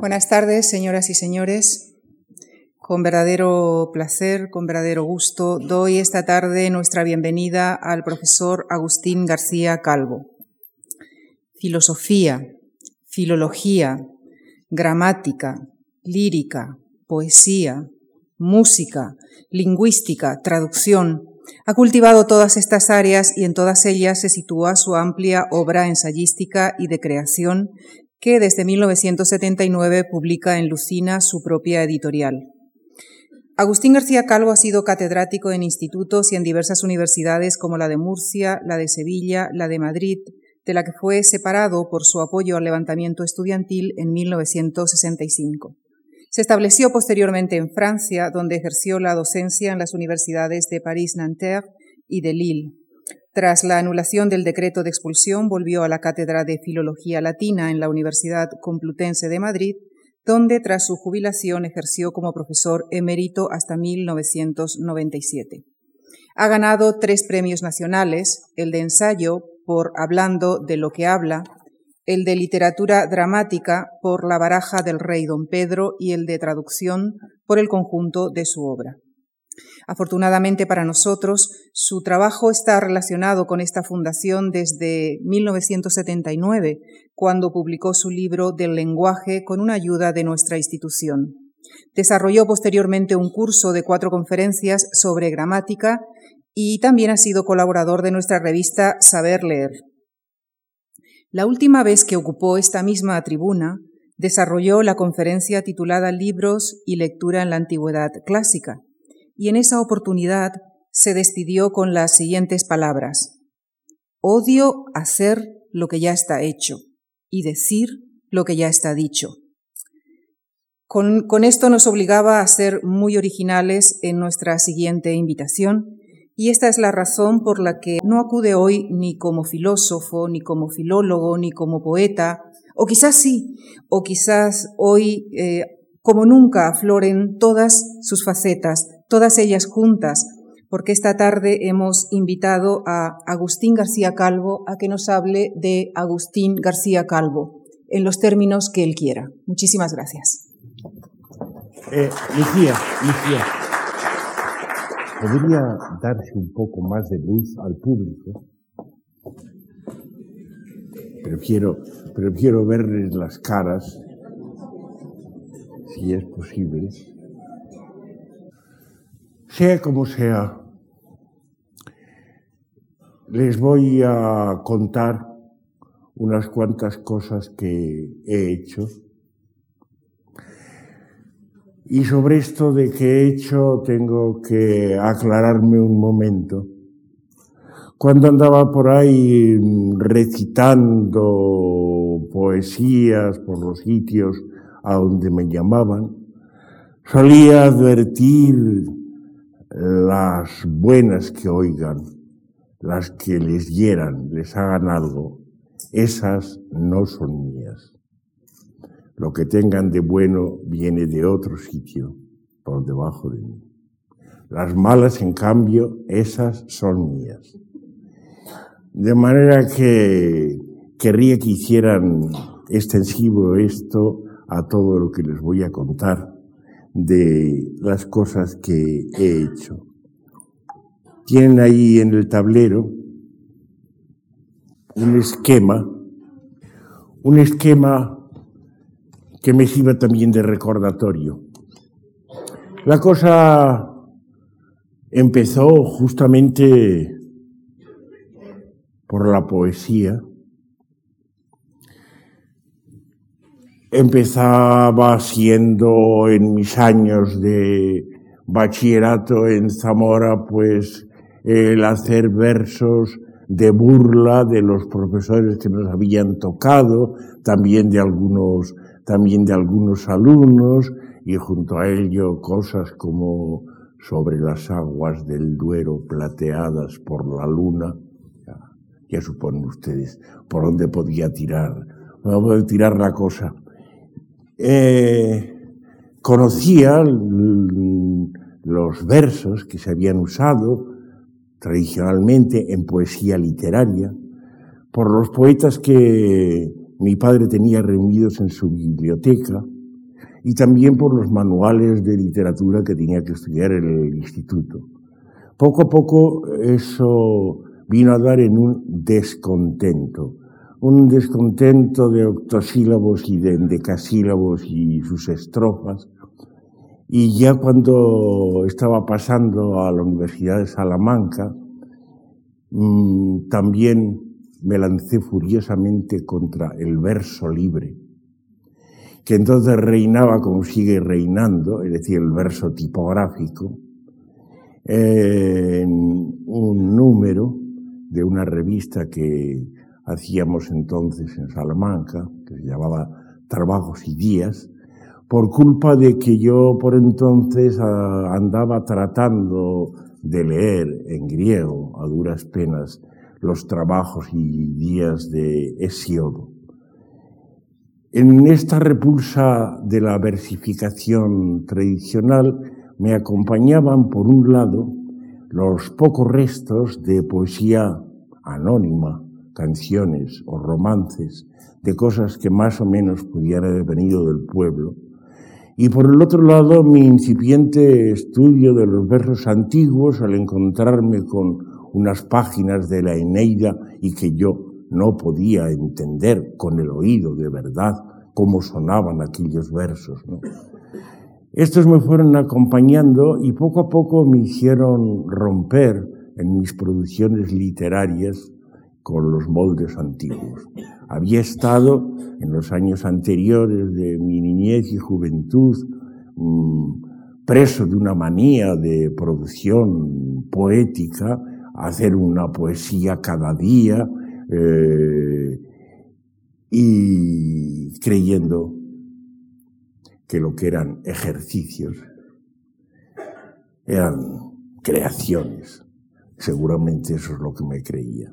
Buenas tardes, señoras y señores. Con verdadero placer, con verdadero gusto, doy esta tarde nuestra bienvenida al profesor Agustín García Calvo. Filosofía, filología, gramática, lírica, poesía, música, lingüística, traducción. Ha cultivado todas estas áreas y en todas ellas se sitúa su amplia obra ensayística y de creación que desde 1979 publica en Lucina su propia editorial. Agustín García Calvo ha sido catedrático en institutos y en diversas universidades como la de Murcia, la de Sevilla, la de Madrid, de la que fue separado por su apoyo al levantamiento estudiantil en 1965. Se estableció posteriormente en Francia, donde ejerció la docencia en las universidades de París-Nanterre y de Lille. Tras la anulación del decreto de expulsión, volvió a la cátedra de Filología Latina en la Universidad Complutense de Madrid, donde tras su jubilación ejerció como profesor emérito hasta 1997. Ha ganado tres premios nacionales, el de ensayo por Hablando de lo que habla, el de literatura dramática por La baraja del rey don Pedro y el de traducción por el conjunto de su obra. Afortunadamente para nosotros, su trabajo está relacionado con esta fundación desde 1979, cuando publicó su libro del lenguaje con una ayuda de nuestra institución. Desarrolló posteriormente un curso de cuatro conferencias sobre gramática y también ha sido colaborador de nuestra revista Saber Leer. La última vez que ocupó esta misma tribuna, desarrolló la conferencia titulada Libros y lectura en la Antigüedad Clásica, y en esa oportunidad se despidió con las siguientes palabras. Odio hacer lo que ya está hecho y decir lo que ya está dicho. Con, esto nos obligaba a ser muy originales en nuestra siguiente invitación y esta es la razón por la que no acude hoy ni como filósofo, ni como filólogo, ni como poeta, o quizás sí, o quizás hoy eh, como nunca afloren todas sus facetas, todas ellas juntas, porque esta tarde hemos invitado a Agustín García Calvo a que nos hable de Agustín García Calvo, en los términos que él quiera. Muchísimas gracias. Eh, Lucía, Lucía, ¿podría darse un poco más de luz al público? Prefiero, prefiero verles las caras, si es posible. Sea como sea, les voy a contar unas cuantas cosas que he hecho. Y sobre esto de que he hecho tengo que aclararme un momento. Cuando andaba por ahí recitando poesías por los sitios a donde me llamaban, solía advertir las buenas que oigan, las que les hieran, les hagan algo, esas no son mías. Lo que tengan de bueno viene de otro sitio, por debajo de mí. Las malas, en cambio, esas son mías. De manera que querría que hicieran extensivo esto a todo lo que les voy a contar de las cosas que he hecho. Tienen ahí en el tablero un esquema, un esquema que me sirva también de recordatorio. La cosa empezó justamente por la poesía, empezaba siendo en mis años de bachillerato en Zamora, pues el hacer versos de burla de los profesores que nos habían tocado, también de algunos, también de algunos alumnos, y junto a ello cosas como sobre las aguas del Duero plateadas por la luna. Ya, suponen ustedes por dónde podía tirar, podía tirar la cosa eh, conocía los versos que se habían usado tradicionalmente en poesía literaria por los poetas que mi padre tenía reunidos en su biblioteca y también por los manuales de literatura que tenía que estudiar en el instituto. Poco a poco eso vino a dar en un descontento, un descontento de octosílabos y de endecasílabos y sus estrofas. Y ya cuando estaba pasando a la Universidad de Salamanca, mm, también me lancé furiosamente contra el verso libre, que entonces reinaba como sigue reinando, es decir, el verso tipográfico, en un número de una revista que hacíamos entonces en Salamanca, que se llamaba Trabajos y Días, por culpa de que yo por entonces ah, andaba tratando de leer en griego a duras penas los trabajos y días de Hesiodo. En esta repulsa de la versificación tradicional me acompañaban, por un lado, los pocos restos de poesía anónima, canciones o romances, de cosas que más o menos pudieran haber venido del pueblo, y por el otro lado mi incipiente estudio de los versos antiguos al encontrarme con unas páginas de la Eneida y que yo no podía entender con el oído de verdad cómo sonaban aquellos versos. Estos me fueron acompañando y poco a poco me hicieron romper en mis producciones literarias con los moldes antiguos. Había estado en los años anteriores de mi niñez y juventud mm, preso de una manía de producción poética hacer una poesía cada día eh, y creyendo que lo que eran ejercicios eran creaciones. Seguramente eso es lo que me creía.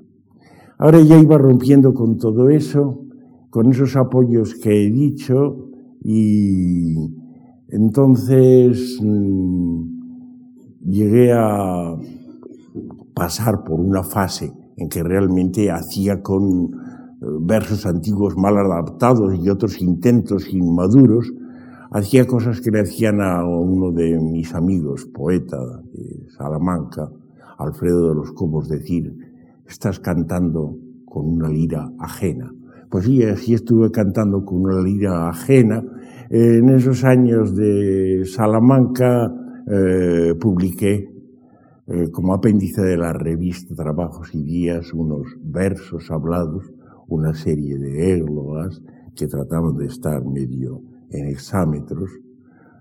Ahora ya iba rompiendo con todo eso, con esos apoyos que he dicho y entonces mm, llegué a pasar por una fase en que realmente hacía con eh, versos antiguos mal adaptados y otros intentos inmaduros, hacía cosas que le hacían a uno de mis amigos, poeta de Salamanca, Alfredo de los Cobos, decir, estás cantando con una lira ajena. Pues sí, así estuve cantando con una lira ajena. En esos años de Salamanca eh, publiqué eh, como apéndice de la revista Trabajos y Días, unos versos hablados, una serie de églogas que trataban de estar medio en exámetros.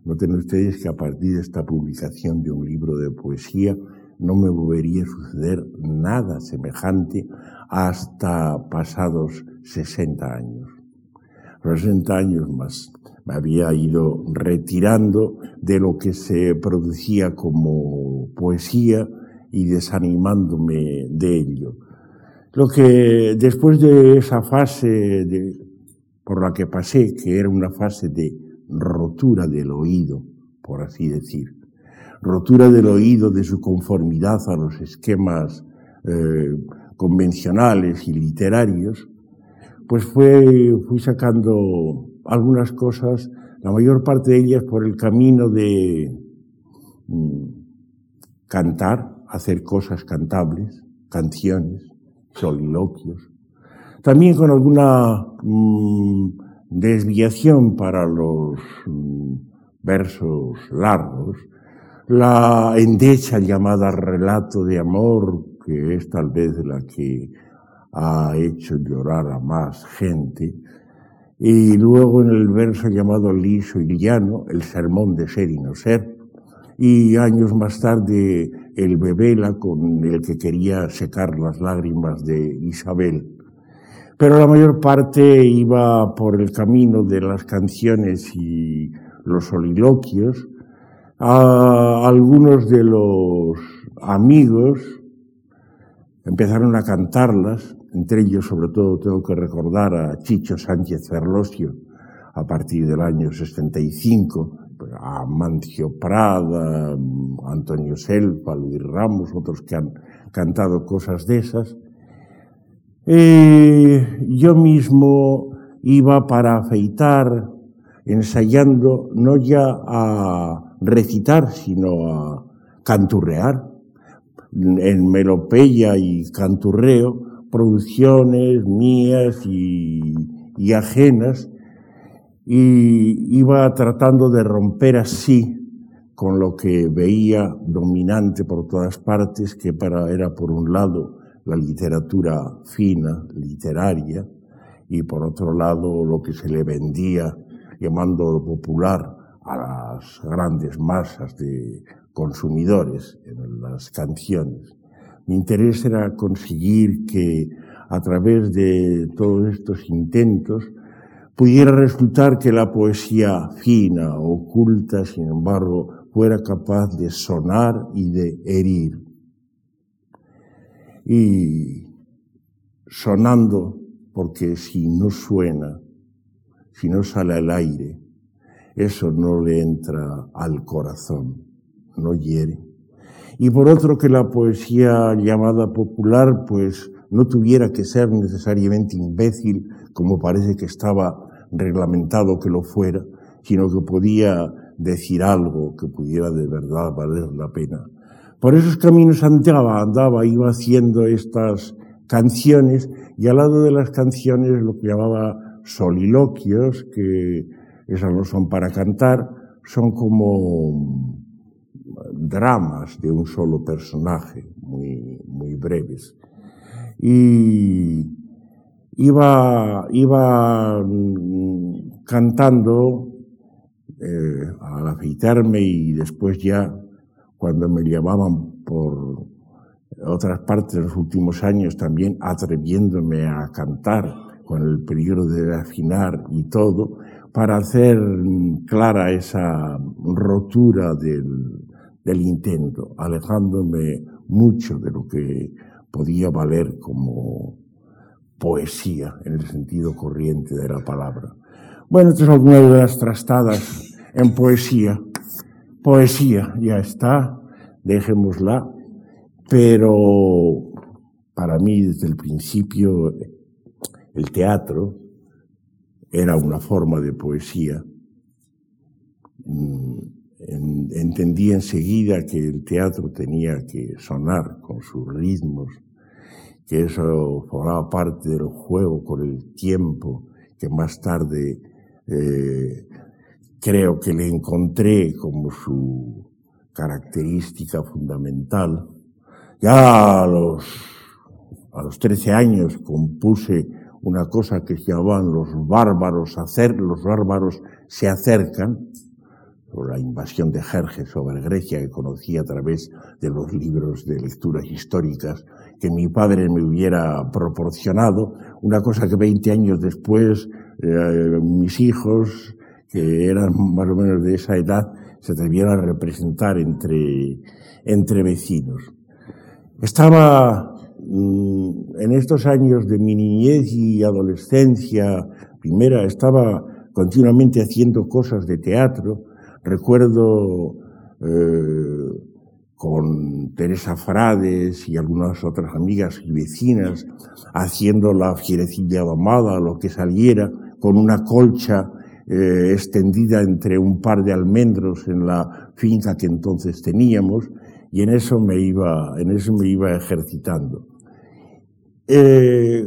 Noten ustedes que a partir de esta publicación de un libro de poesía no me volvería a suceder nada semejante hasta pasados 60 años. 60 años más me había ido retirando de lo que se producía como poesía y desanimándome de ello. Lo que después de esa fase por la que pasé, que era una fase de rotura del oído, por así decir, rotura del oído de su conformidad a los esquemas eh, convencionales y literarios, pues fui sacando algunas cosas, la mayor parte de ellas por el camino de mm, cantar, hacer cosas cantables, canciones, soliloquios, también con alguna mm, desviación para los mm, versos largos, la endecha llamada relato de amor, que es tal vez la que ha hecho llorar a más gente, y luego en el verso llamado liso y llano, el sermón de ser y no ser, y años más tarde el bebela con el que quería secar las lágrimas de Isabel. Pero la mayor parte iba por el camino de las canciones y los soliloquios. A algunos de los amigos empezaron a cantarlas entre ellos, sobre todo, tengo que recordar a Chicho Sánchez Ferlosio, a partir del año 65, a Mancio Prada, Antonio Selva, Luis Ramos, otros que han cantado cosas de esas. Yo mismo iba para afeitar ensayando no ya a recitar, sino a canturrear. En melopeya y canturreo, producciones mías y, y ajenas, y iba tratando de romper así con lo que veía dominante por todas partes, que para, era por un lado la literatura fina, literaria, y por otro lado lo que se le vendía llamando popular a las grandes masas de consumidores en las canciones. Mi interés era conseguir que a través de todos estos intentos pudiera resultar que la poesía fina, oculta, sin embargo, fuera capaz de sonar y de herir. Y sonando, porque si no suena, si no sale al aire, eso no le entra al corazón, no hiere. Y por otro que la poesía llamada popular, pues no tuviera que ser necesariamente imbécil, como parece que estaba reglamentado que lo fuera, sino que podía decir algo que pudiera de verdad valer la pena. Por esos caminos andaba, andaba, iba haciendo estas canciones y al lado de las canciones lo que llamaba soliloquios, que esas no son para cantar, son como dramas de un solo personaje, muy, muy breves. Y iba, iba mm, cantando eh, al afeitarme y después ya cuando me llamaban por otras partes de los últimos años también atreviéndome a cantar con el peligro de afinar y todo, para hacer clara esa rotura del, intento, alejándome mucho de lo que podía valer como poesía en el sentido corriente de la palabra. Bueno, estas son algunas de las trastadas en poesía. Poesía, ya está, dejémosla, pero para mí desde el principio el teatro era una forma de poesía. Mm, entendí enseguida que el teatro tenía que sonar con sus ritmos, que eso formaba parte del juego con el tiempo, que más tarde eh, creo que le encontré como su característica fundamental. Ya a los, a los 13 años compuse una cosa que llamaban los bárbaros hacer, los bárbaros se acercan, por la invasión de Jerjes sobre Grecia que conocí a través de los libros de lecturas históricas que mi padre me hubiera proporcionado, una cosa que 20 años después eh, mis hijos, que eran más o menos de esa edad, se a representar entre, entre vecinos. Estaba en estos años de mi niñez y adolescencia, primera, estaba continuamente haciendo cosas de teatro. Recuerdo eh, con Teresa Frades y algunas otras amigas y vecinas, haciendo la fierecilla domada, lo que saliera, con una colcha eh, extendida entre un par de almendros en la finca que entonces teníamos, y en eso me iba, en eso me iba ejercitando. Eh,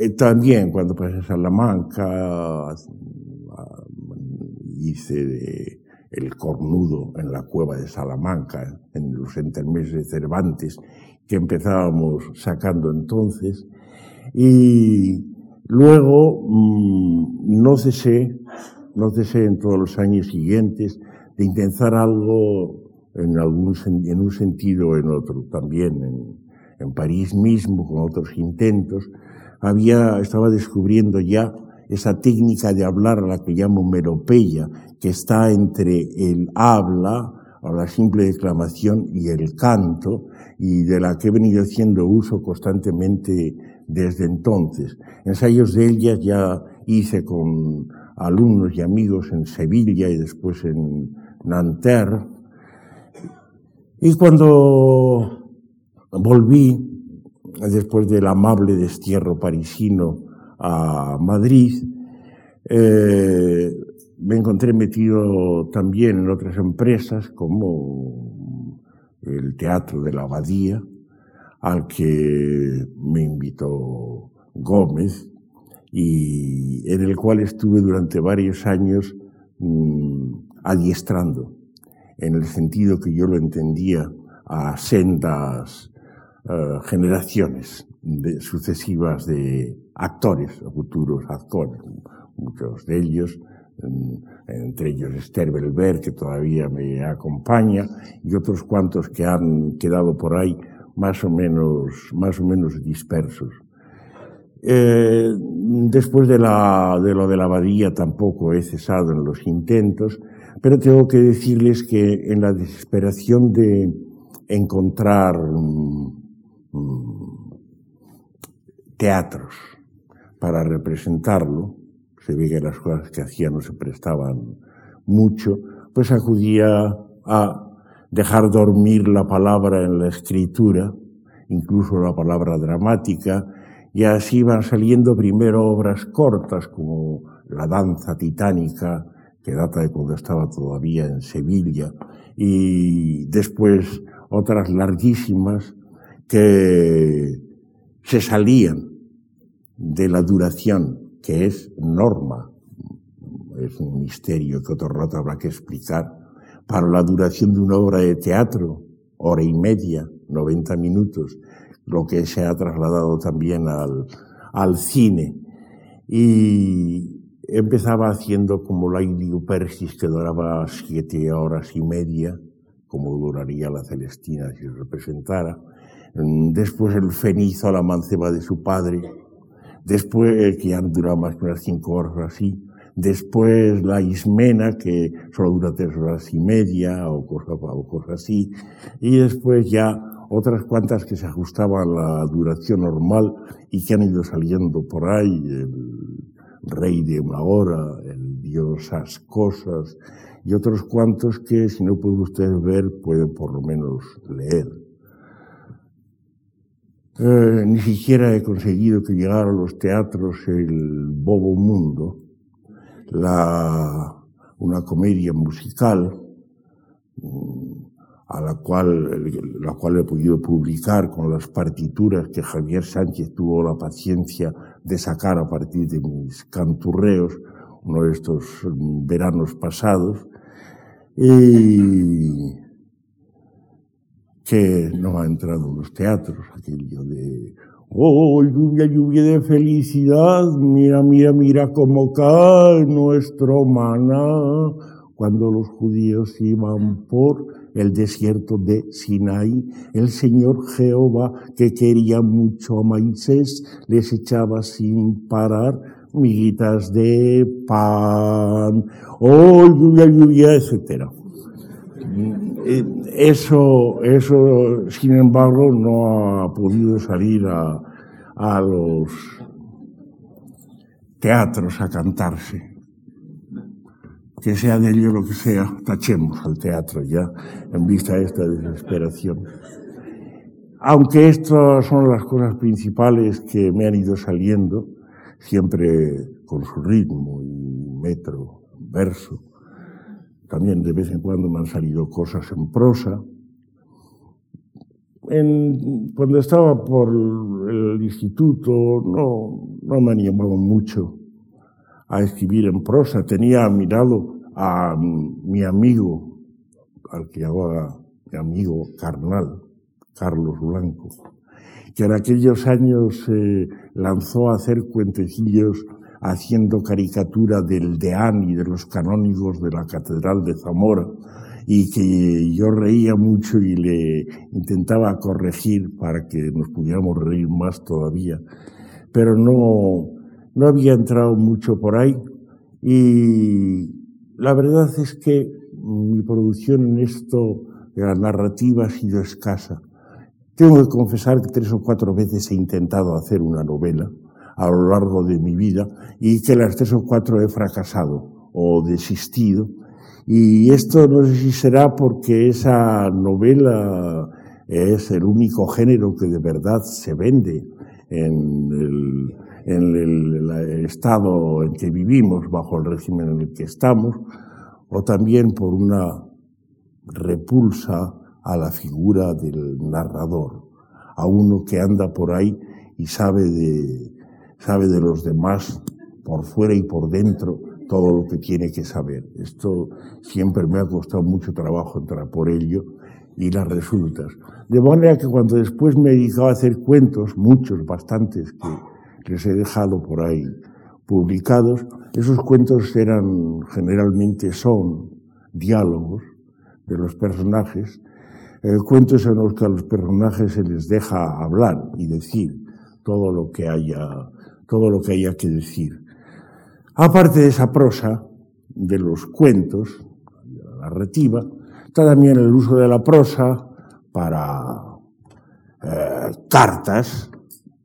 eh, también cuando pasé a Salamanca, hice de, el cornudo en la cueva de Salamanca, en los intermeses de Cervantes, que empezábamos sacando entonces. Y luego mm, no cesé, no cesé en todos los años siguientes de intentar algo en, algún, en un sentido o en otro, también en, en París mismo, con otros intentos. Había, estaba descubriendo ya esa técnica de hablar a la que llamo meropeya, que está entre el habla, o la simple declamación, y el canto, y de la que he venido haciendo uso constantemente desde entonces. Ensayos de ellas ya hice con alumnos y amigos en Sevilla y después en Nanterre. Y cuando volví, después del amable destierro parisino, a Madrid, eh, me encontré metido también en otras empresas como el Teatro de la Abadía, al que me invitó Gómez y en el cual estuve durante varios años mmm, adiestrando, en el sentido que yo lo entendía a sendas uh, generaciones de, sucesivas de actores, futuros actores, muchos de ellos, entre ellos Esther Belver, que todavía me acompaña, y otros cuantos que han quedado por ahí más o menos, más o menos dispersos. Eh, después de, de lo de la abadía tampoco he cesado en los intentos, pero tengo que decirles que en la desesperación de encontrar um, teatros. Para representarlo, se ve que las cosas que hacía no se prestaban mucho, pues acudía a dejar dormir la palabra en la escritura, incluso la palabra dramática, y así van saliendo primero obras cortas como La danza titánica, que data de cuando estaba todavía en Sevilla, y después otras larguísimas que se salían de la duración, que es norma, es un misterio que otro rato habrá que explicar, para la duración de una obra de teatro, hora y media, 90 minutos, lo que se ha trasladado también al, al cine. Y empezaba haciendo como la Persis, que duraba siete horas y media, como duraría la Celestina si se representara. Después el Fenizo, la manceba de su padre. Después, que ya duraba más que unas cinco horas así. Después la Ismena, que solo dura tres horas y media o cosas o cosa así. Y después ya otras cuantas que se ajustaban a la duración normal y que han ido saliendo por ahí, el rey de una hora, el diosas cosas, y otros cuantos que si no pueden ustedes ver, pueden por lo menos leer. Eh, ni siquiera he conseguido que llegara a los teatros el Bobo Mundo, la, una comedia musical, a la cual, la cual he podido publicar con las partituras que Javier Sánchez tuvo la paciencia de sacar a partir de mis canturreos, uno de estos veranos pasados, y que no ha entrado en los teatros, aquello de, oh, lluvia, lluvia de felicidad, mira, mira, mira cómo cae nuestro maná, cuando los judíos iban por el desierto de Sinaí, el Señor Jehová, que quería mucho a Moisés, les echaba sin parar miguitas de pan, oh, lluvia, lluvia, etc. Eh, eso, eso, sin embargo, no ha podido salir a, los teatros a cantarse que sea de ello lo que sea, tachemos al teatro ya, en vista de esta desesperación. Aunque estas son las cosas principales que me han ido saliendo, siempre con su ritmo y metro, verso. También de vez en cuando me han salido cosas en prosa. Cuando estaba por el instituto no, no me animaba mucho a escribir en prosa. Tenía a mi lado a mi amigo, al que llamaba mi amigo carnal, Carlos Blanco, que en aquellos años se lanzó a hacer cuentecillos haciendo caricatura del deán y de los canónigos de la Catedral de Zamora, y que yo reía mucho y le intentaba corregir para que nos pudiéramos reír más todavía, pero no, no había entrado mucho por ahí y la verdad es que mi producción en esto de la narrativa ha sido escasa. Tengo que confesar que tres o cuatro veces he intentado hacer una novela a lo largo de mi vida y que las tres o cuatro he fracasado o desistido. Y esto no sé si será porque esa novela es el único género que de verdad se vende en el, el, estado en que vivimos, bajo el régimen en el que estamos, o también por una repulsa a la figura del narrador, a uno que anda por ahí y sabe de, sabe de los demás por fuera y por dentro todo lo que tiene que saber. Esto siempre me ha costado mucho trabajo entrar por ello y las resultas. De manera que cuando después me dedicaba a hacer cuentos, muchos, bastantes, que les he dejado por ahí publicados, esos cuentos eran generalmente son diálogos de los personajes, eh, cuentos en los que a los personajes se les deja hablar y decir todo lo que haya, todo lo que haya que decir. Aparte de esa prosa de los cuentos, la narrativa, está también el uso de la prosa para eh, cartas.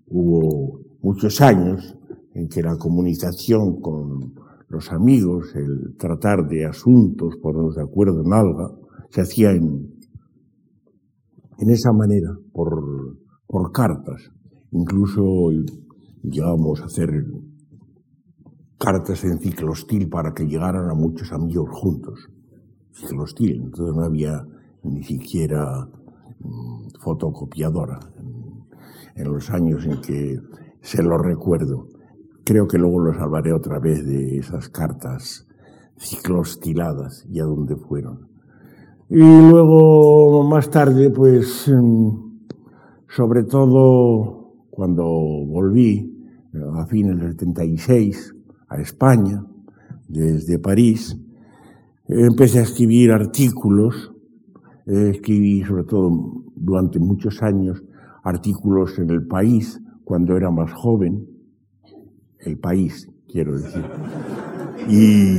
Hubo muchos años en que la comunicación con los amigos, el tratar de asuntos, ponernos de acuerdo en algo, se hacía en, en esa manera, por, por cartas. Incluso llegábamos a hacer cartas en ciclostil para que llegaran a muchos amigos juntos. Ciclostil, entonces no había ni siquiera mm, fotocopiadora en, los años en que se lo recuerdo. Creo que luego los hablaré otra vez de esas cartas ciclostiladas y a dónde fueron. Y luego, más tarde, pues, mm, sobre todo cuando volví, a fines del 76, a España, desde París, empecé a escribir artículos, escribí sobre todo durante muchos años artículos en el país cuando era más joven, el país, quiero decir. Y,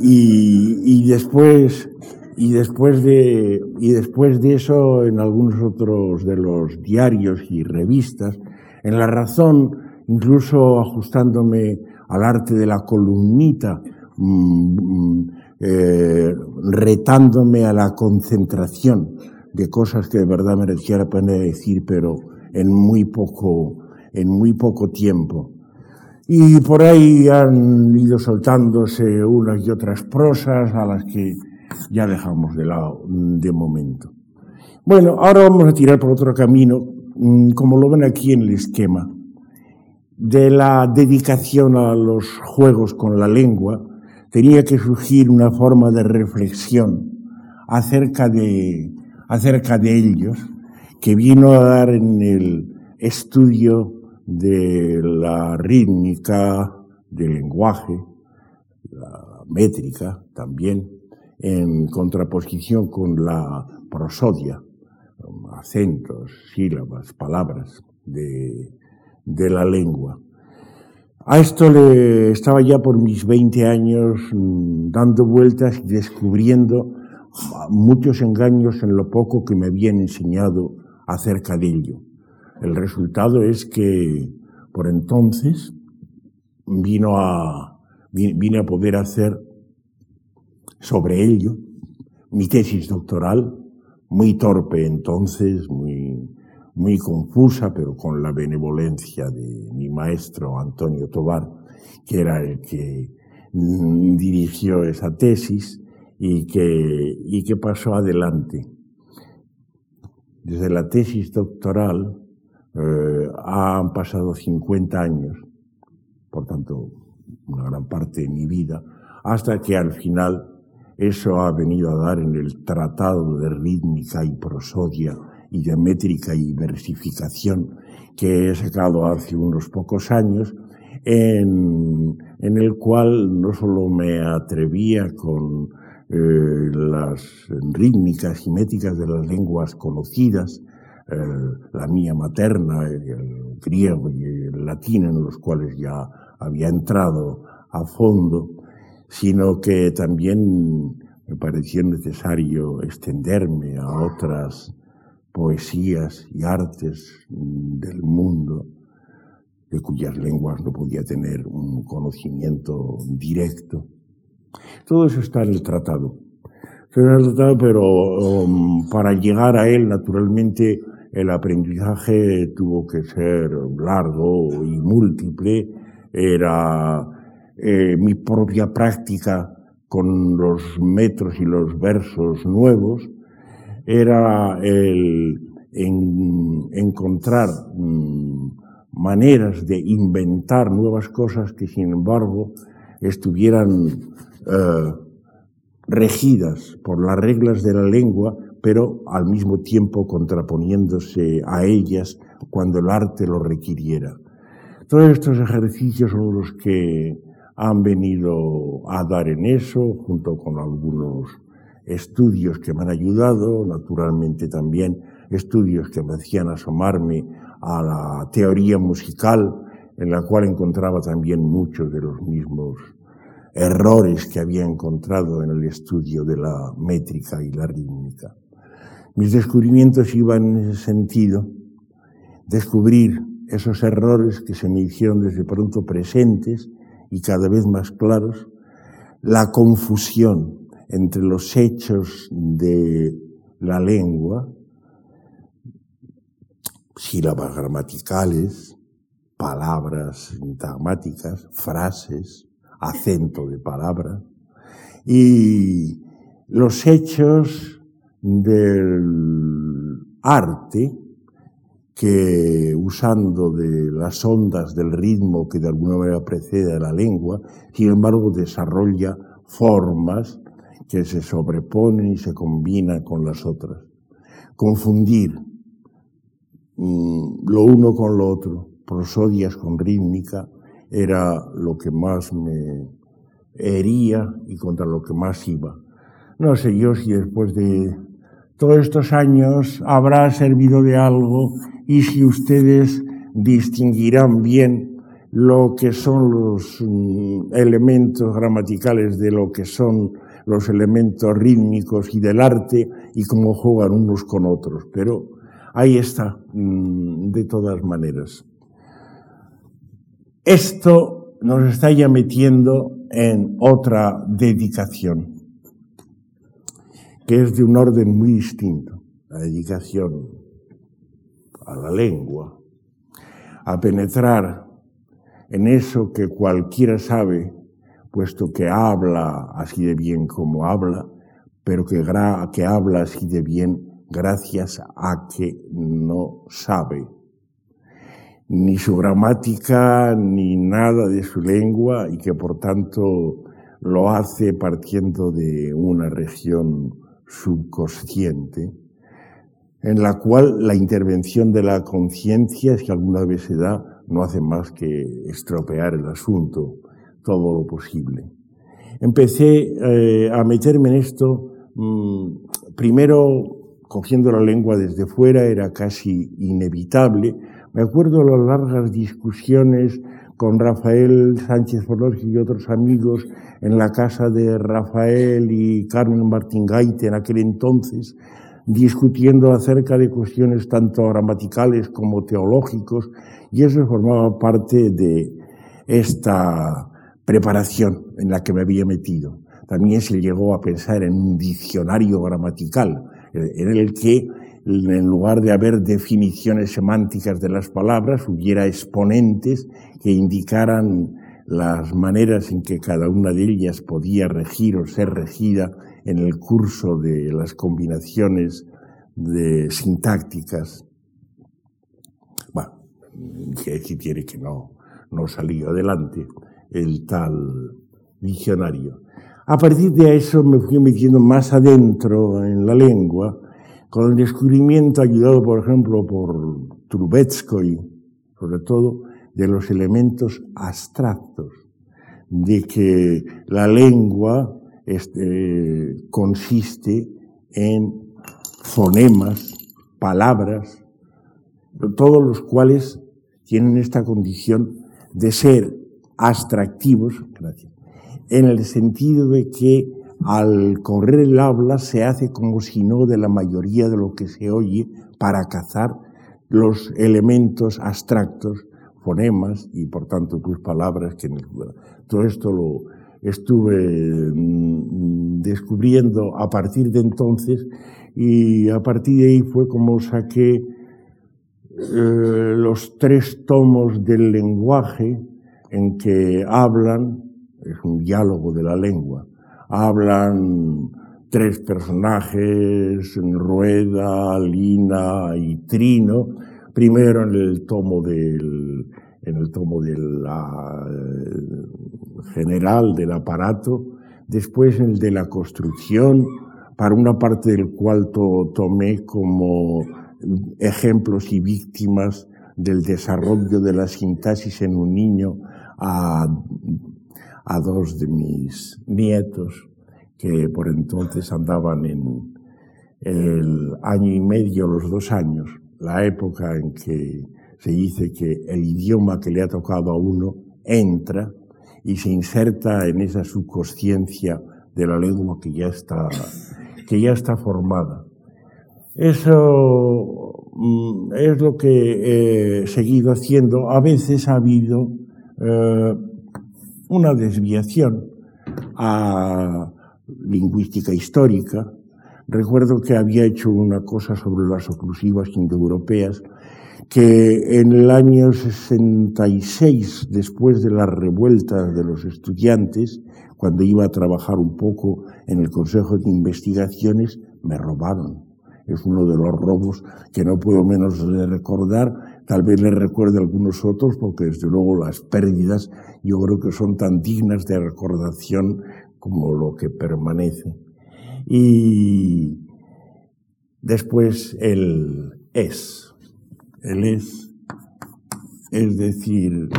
y, después, y después de, y después de eso en algunos otros de los diarios y revistas, en La Razón, incluso ajustándome al arte de la columnita, mm, mm, eh, retándome a la concentración de cosas que de verdad merecía la pena decir, pero en muy poco, en muy poco tiempo. Y por ahí han ido soltándose unas y otras prosas a las que ya dejamos de lado de momento. Bueno, ahora vamos a tirar por otro camino, mm, como lo ven aquí en el esquema de la dedicación a los juegos con la lengua, tenía que surgir una forma de reflexión acerca de, acerca de ellos, que vino a dar en el estudio de la rítmica, del lenguaje, la métrica también, en contraposición con la prosodia, acentos, sílabas, palabras de, de la lengua. A esto le estaba ya por mis 20 años mm, dando vueltas y descubriendo muchos engaños en lo poco que me habían enseñado acerca de ello. El resultado es que por entonces vino a, vine a poder hacer sobre ello mi tesis doctoral, muy torpe entonces, muy, muy confusa, pero con la benevolencia de mi maestro Antonio Tobar, que era el que mm, dirigió esa tesis y que, y que pasó adelante. Desde la tesis doctoral eh, han pasado 50 años, por tanto, una gran parte de mi vida, hasta que al final eso ha venido a dar en el Tratado de Rítmica y Prosodia y de métrica y versificación que he sacado hace unos pocos años, en, el cual no solo me atrevía con eh, las rítmicas y métricas de las lenguas conocidas, eh, la mía materna, el griego y el latín, en los cuales ya había entrado a fondo, sino que también me parecía necesario extenderme a otras poesías y artes del mundo, de cuyas lenguas no podía tener un conocimiento directo. Todo eso está en el tratado. Pero um, para llegar a él, naturalmente, el aprendizaje tuvo que ser largo y múltiple, era eh, mi propia práctica con los metros y los versos nuevos, era el encontrar mm, maneras de inventar nuevas cosas que sin embargo estuvieran eh, regidas por las reglas de la lengua, pero al mismo tiempo contraponiéndose a ellas cuando el arte lo requiriera. Todos estos ejercicios son los que han venido a dar en eso, junto con algunos estudios que me han ayudado, naturalmente también estudios que me hacían asomarme a la teoría musical, en la cual encontraba también muchos de los mismos errores que había encontrado en el estudio de la métrica y la rítmica. Mis descubrimientos iban en ese sentido, descubrir esos errores que se me hicieron desde pronto presentes y cada vez más claros, la confusión entre los hechos de la lengua, sílabas gramaticales, palabras sintagmáticas, frases, acento de palabra, y los hechos del arte que usando de las ondas del ritmo que de alguna manera precede a la lengua, sin embargo desarrolla formas que se sobreponen y se combinan con las otras. Confundir mm, lo uno con lo otro, prosodias con rítmica, era lo que más me hería y contra lo que más iba. No sé yo si después de todos estos años habrá servido de algo y si ustedes distinguirán bien lo que son los mm, elementos gramaticales de lo que son los elementos rítmicos y del arte y cómo juegan unos con otros. Pero ahí está, mm, de todas maneras. Esto nos está ya metiendo en otra dedicación, que es de un orden muy distinto, la dedicación a la lengua, a penetrar en eso que cualquiera sabe puesto que habla así de bien como habla, pero que, que habla así de bien gracias a que no sabe ni su gramática ni nada de su lengua y que por tanto lo hace partiendo de una región subconsciente en la cual la intervención de la conciencia, si alguna vez se da, no hace más que estropear el asunto todo lo posible. Empecé eh, a meterme en esto, mm, primero cogiendo la lengua desde fuera, era casi inevitable. Me acuerdo las largas discusiones con Rafael Sánchez Forlós y otros amigos en la casa de Rafael y Carmen Martín Gaite en aquel entonces, discutiendo acerca de cuestiones tanto gramaticales como teológicos, y eso formaba parte de esta preparación en la que me había metido. También se llegó a pensar en un diccionario gramatical, en el que, en lugar de haber definiciones semánticas de las palabras, hubiera exponentes que indicaran las maneras en que cada una de ellas podía regir o ser regida en el curso de las combinaciones de sintácticas. Bueno, que quiere que no, no salió adelante el tal diccionario. A partir de eso me fui metiendo más adentro en la lengua, con el descubrimiento ayudado, por ejemplo, por Trubetskoy, sobre todo, de los elementos abstractos, de que la lengua este, consiste en fonemas, palabras, todos los cuales tienen esta condición de ser abstractivos, en el sentido de que al correr el habla se hace como si no de la mayoría de lo que se oye para cazar los elementos abstractos, fonemas y por tanto pues palabras que todo esto lo estuve mm, descubriendo a partir de entonces y a partir de ahí fue como saqué eh, los tres tomos del lenguaje en que hablan, es un diálogo de la lengua, hablan tres personajes, Rueda, Lina y Trino, primero en el tomo del, en el tomo del general del aparato, después en el de la construcción, para una parte del cual tomé como ejemplos y víctimas del desarrollo de la sintaxis en un niño a, a dos de mis nietos que por entonces andaban en el año y medio, los dos años, la época en que se dice que el idioma que le ha tocado a uno entra y se inserta en esa subconsciencia de la lengua que ya está, que ya está formada. Eso mm, es lo que he seguido haciendo. A veces ha habido eh, una desviación a lingüística histórica. Recuerdo que había hecho una cosa sobre las oclusivas indoeuropeas que en el año 66, después de las revueltas de los estudiantes, cuando iba a trabajar un poco en el Consejo de Investigaciones, me robaron. Es uno de los robos que no puedo menos de recordar. Tal vez le recuerde a algunos otros, porque desde luego las pérdidas yo creo que son tan dignas de recordación como lo que permanece. Y después el es el es, es decir,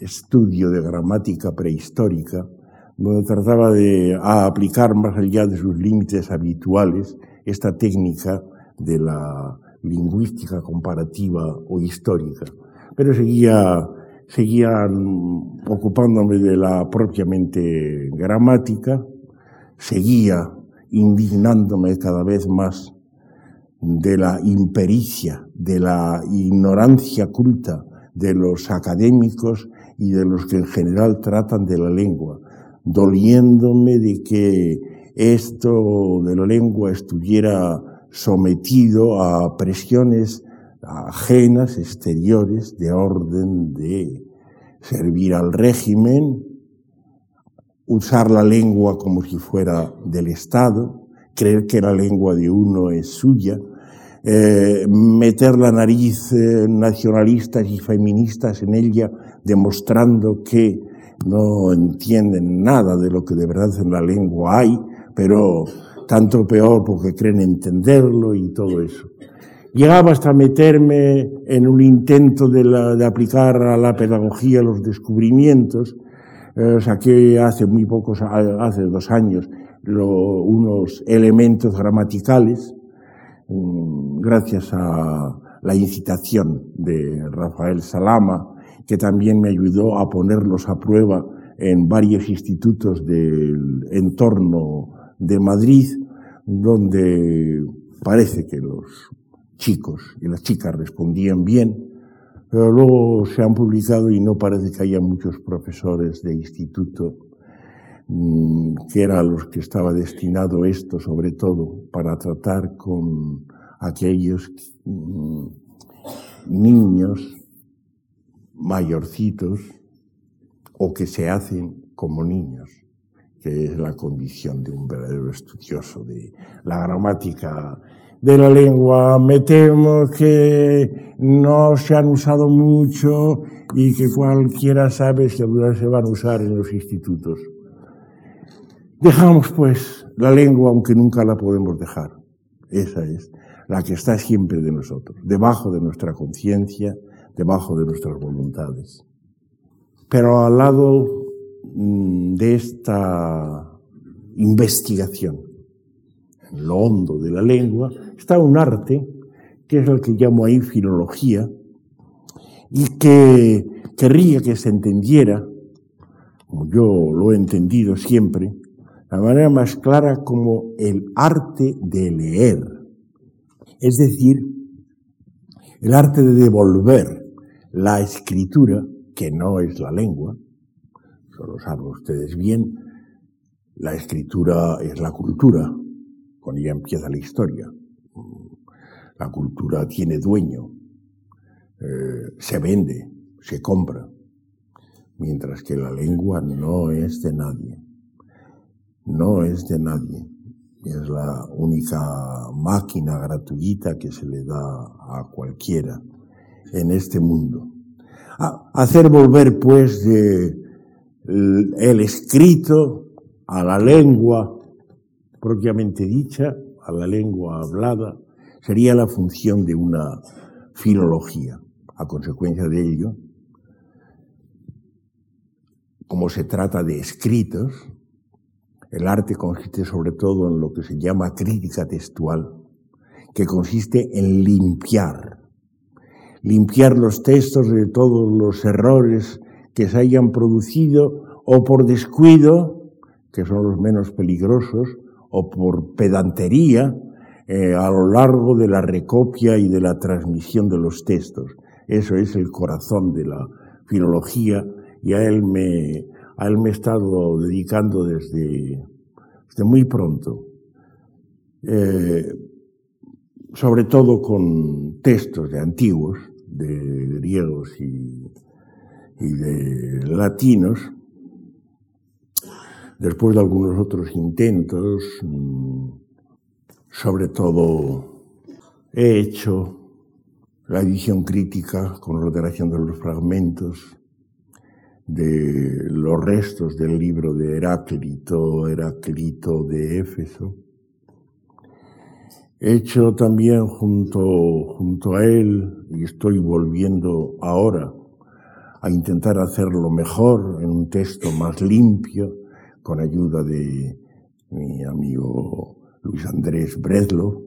estudio de gramática prehistórica, donde trataba de aplicar más allá de sus límites habituales esta técnica de la lingüística comparativa o histórica. Pero seguía, seguía ocupándome de la propiamente gramática, seguía indignándome cada vez más de la impericia, de la ignorancia culta de los académicos y de los que en general tratan de la lengua, doliéndome de que esto de la lengua estuviera sometido a presiones ajenas, exteriores, de orden de servir al régimen, usar la lengua como si fuera del Estado, creer que la lengua de uno es suya, eh, meter la nariz eh, nacionalistas y feministas en ella, demostrando que no entienden nada de lo que de verdad en la lengua hay, pero tanto peor porque creen entenderlo y todo eso. Llegaba hasta meterme en un intento de, aplicar a la pedagogía los descubrimientos. Eh, saqué hace muy pocos, hace dos años, unos elementos gramaticales, mm, gracias a la incitación de Rafael Salama, que también me ayudó a ponerlos a prueba en varios institutos del entorno de Madrid, donde parece que los chicos y las chicas respondían bien, pero luego se han publicado y no parece que haya muchos profesores de instituto Mm, que era a los que estaba destinado esto, sobre todo, para tratar con aquellos mm, niños mayorcitos o que se hacen como niños, que es la condición de un verdadero estudioso de la gramática de la lengua. Me temo que no se han usado mucho y que cualquiera sabe si se van a usar en los institutos. Dejamos pues la lengua aunque nunca la podemos dejar. Esa es la que está siempre de nosotros, debajo de nuestra conciencia, debajo de nuestras voluntades. Pero al lado de esta investigación, en lo hondo de la lengua, está un arte, que es el que llamo ahí filología, y que querría que se entendiera, como yo lo he entendido siempre, la manera más clara como el arte de leer, es decir, el arte de devolver la escritura, que no es la lengua, lo saben ustedes bien, la escritura es la cultura, con ella empieza la historia. La cultura tiene dueño, eh, se vende, se compra, mientras que la lengua no es de nadie, no es de nadie, es la única máquina gratuita que se le da a cualquiera en este mundo. hacer volver pues de el escrito a la lengua propiamente dicha, a la lengua hablada, sería la función de una filología. A consecuencia de ello, como se trata de escritos, el arte consiste sobre todo en lo que se llama crítica textual, que consiste en limpiar, limpiar los textos de todos los errores que se hayan producido o por descuido, que son los menos peligrosos, o por pedantería eh, a lo largo de la recopia y de la transmisión de los textos. Eso es el corazón de la filología y a él me, a él me he estado dedicando desde, desde muy pronto. Eh, sobre todo con textos de antiguos, de griegos y, y de latinos, después de algunos otros intentos, mm, sobre todo he hecho la edición crítica con la de los fragmentos de los restos del libro de Heráclito, Heráclito de Éfeso. He hecho también junto, junto a él, y estoy volviendo ahora a intentar hacerlo mejor en un texto más limpio, con ayuda de mi amigo Luis Andrés Bredlo,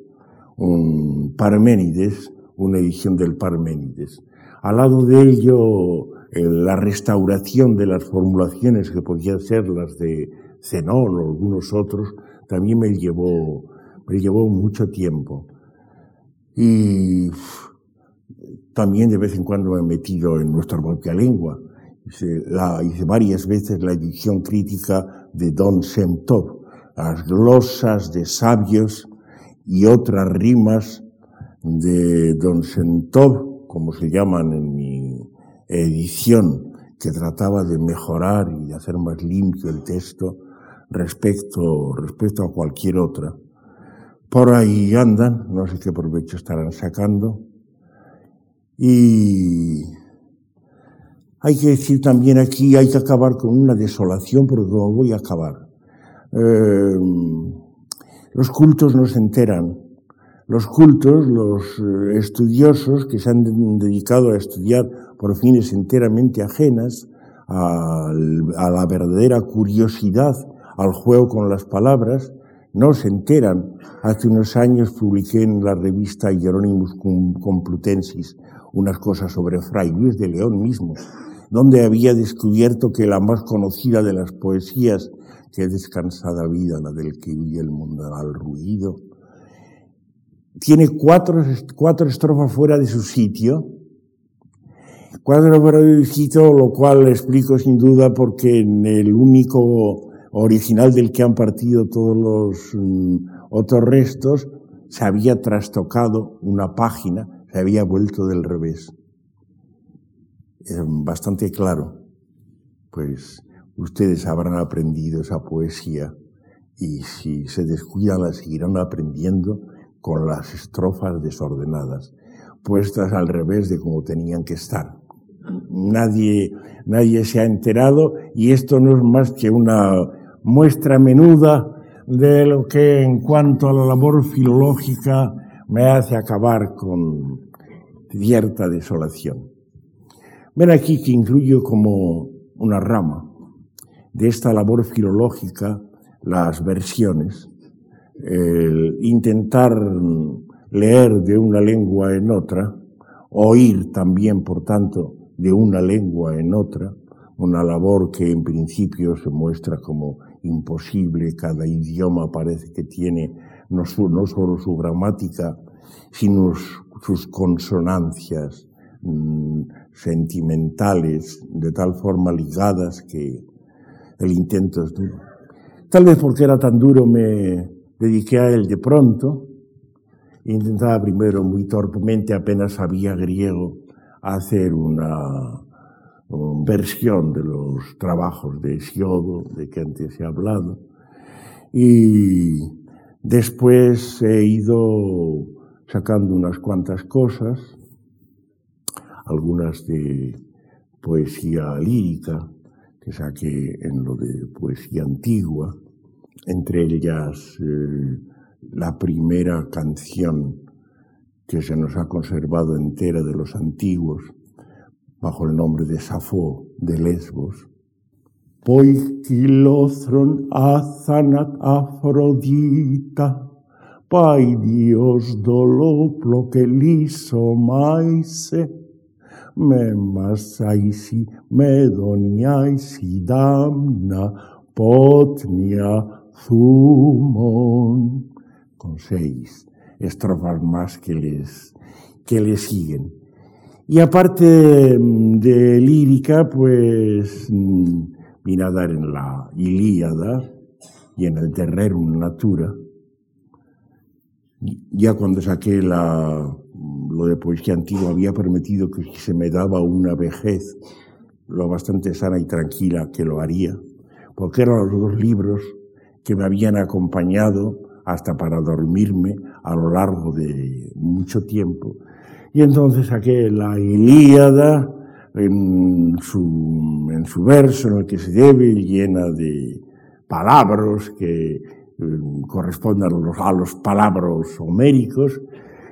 un Parménides, una edición del Parménides. Al lado de ello, eh, la restauración de las formulaciones que podían ser las de Zenón o algunos otros, también me llevó, me llevó mucho tiempo. Y también de vez en cuando he metido en nuestra propia lengua. Hice, la, hice varias veces la edición crítica de Don Shem las glosas de sabios y otras rimas de Don Shem como se llaman en mi edición, que trataba de mejorar y de hacer más limpio el texto respecto, respecto a cualquier otra. Por ahí andan, no sé qué provecho estarán sacando. Y hay que decir también aquí, hay que acabar con una desolación, porque como voy a acabar. Eh, los cultos no se enteran. Los cultos, los eh, estudiosos que se han dedicado a estudiar por fines enteramente ajenas a, a la verdadera curiosidad, al juego con las palabras, no se enteran. Hace unos años publiqué en la revista Hieronymus Complutensis unas cosas sobre Fray Luis de León mismo, donde había descubierto que la más conocida de las poesías, que descansada vida, la del que huye el mundo al ruido, tiene cuatro, cuatro estrofas fuera de su sitio, cuatro fuera de su sitio, lo cual explico sin duda porque en el único original del que han partido todos los mm, otros restos, se había trastocado una página, se había vuelto del revés bastante claro, pues ustedes habrán aprendido esa poesía y si se descuidan la seguirán aprendiendo con las estrofas desordenadas, puestas al revés de como tenían que estar. Nadie, nadie se ha enterado y esto no es más que una muestra menuda de lo que en cuanto a la labor filológica me hace acabar con cierta desolación. Ven aquí que incluyo como una rama de esta labor filológica las versiones, el intentar leer de una lengua en otra, oír también, por tanto, de una lengua en otra, una labor que en principio se muestra como imposible, cada idioma parece que tiene no, solo su gramática, sino sus consonancias, mm, sentimentales, de tal forma ligadas que el intento es duro. Tal vez porque era tan duro me dediqué a él de pronto. Intentaba primero muy torpemente, apenas sabía griego, hacer una, versión de los trabajos de Siodo, de que antes he hablado, y después he ido sacando unas cuantas cosas, algunas de poesía lírica, que saqué en lo de poesía antigua, entre ellas eh, la primera canción que se nos ha conservado entera de los antiguos, bajo el nombre de Safo de Lesbos. Poikilóthron azanat Afrodita, pai Dios doloplo que liso maise, me masaisi medoniaisi damna potnia zumon. Con seis estrofas más que les, que les siguen. Y aparte mm, de lírica, pues vine a dar en la Ilíada y en el Terrerum Natura. Ya cuando saqué la, lo de poesía antigua había permitido que se me daba una vejez lo bastante sana y tranquila que lo haría, porque eran los dos libros que me habían acompañado hasta para dormirme a lo largo de mucho tiempo. Y entonces saqué la Ilíada en su, en su verso, en el que se debe, llena de palabras que eh, corresponden a los, a los palabras homéricos,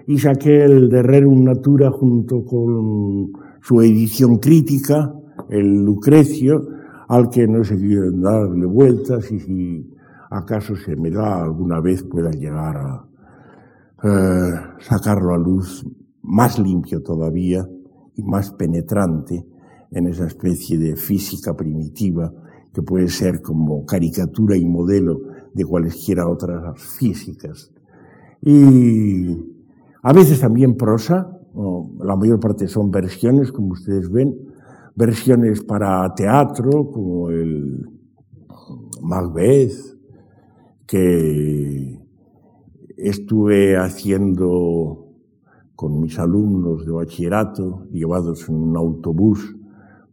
y saqué el de Rerum Natura junto con su edición crítica, el Lucrecio, al que no sé quieren darle vueltas y si acaso se me da alguna vez pueda llegar a eh, sacarlo a luz más limpio todavía más penetrante en esa especie de física primitiva que puede ser como caricatura y modelo de cualesquiera otras físicas. Y a veces también prosa, la mayor parte son versiones, como ustedes ven, versiones para teatro, como el Macbeth, que estuve haciendo con mis alumnos de bachillerato, llevados en un autobús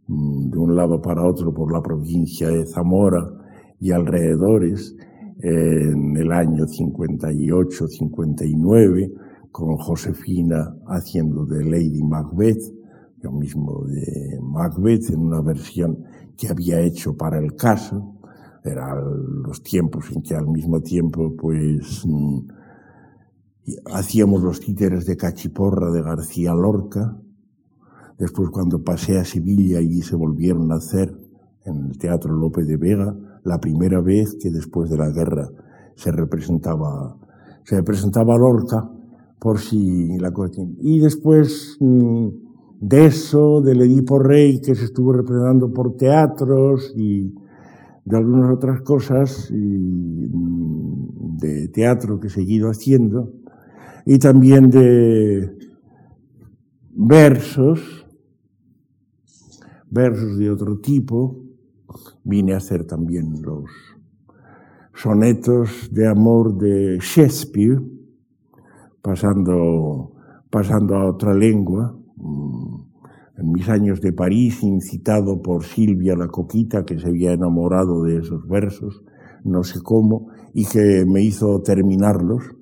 mm, de un lado para otro por la provincia de Zamora y alrededores, en el año 58-59, con Josefina haciendo de Lady Macbeth, yo mismo de Macbeth, en una versión que había hecho para el caso, eran los tiempos en que al mismo tiempo, pues, mm, hacíamos los títeres de Cachiporra de García Lorca. Después, cuando pasé a Sevilla, allí se volvieron a hacer en el Teatro López de Vega, la primera vez que después de la guerra se representaba, se representaba Lorca, por si la cuestión. Y después mm, de eso, del Edipo Rey, que se estuvo representando por teatros y de algunas otras cosas y mm, de teatro que he seguido haciendo, y también de versos, versos de otro tipo. Vine a hacer también los sonetos de amor de Shakespeare, pasando, pasando a otra lengua. Mm, en mis años de París, incitado por Silvia la Coquita, que se había enamorado de esos versos, no sé cómo, y que me hizo terminarlos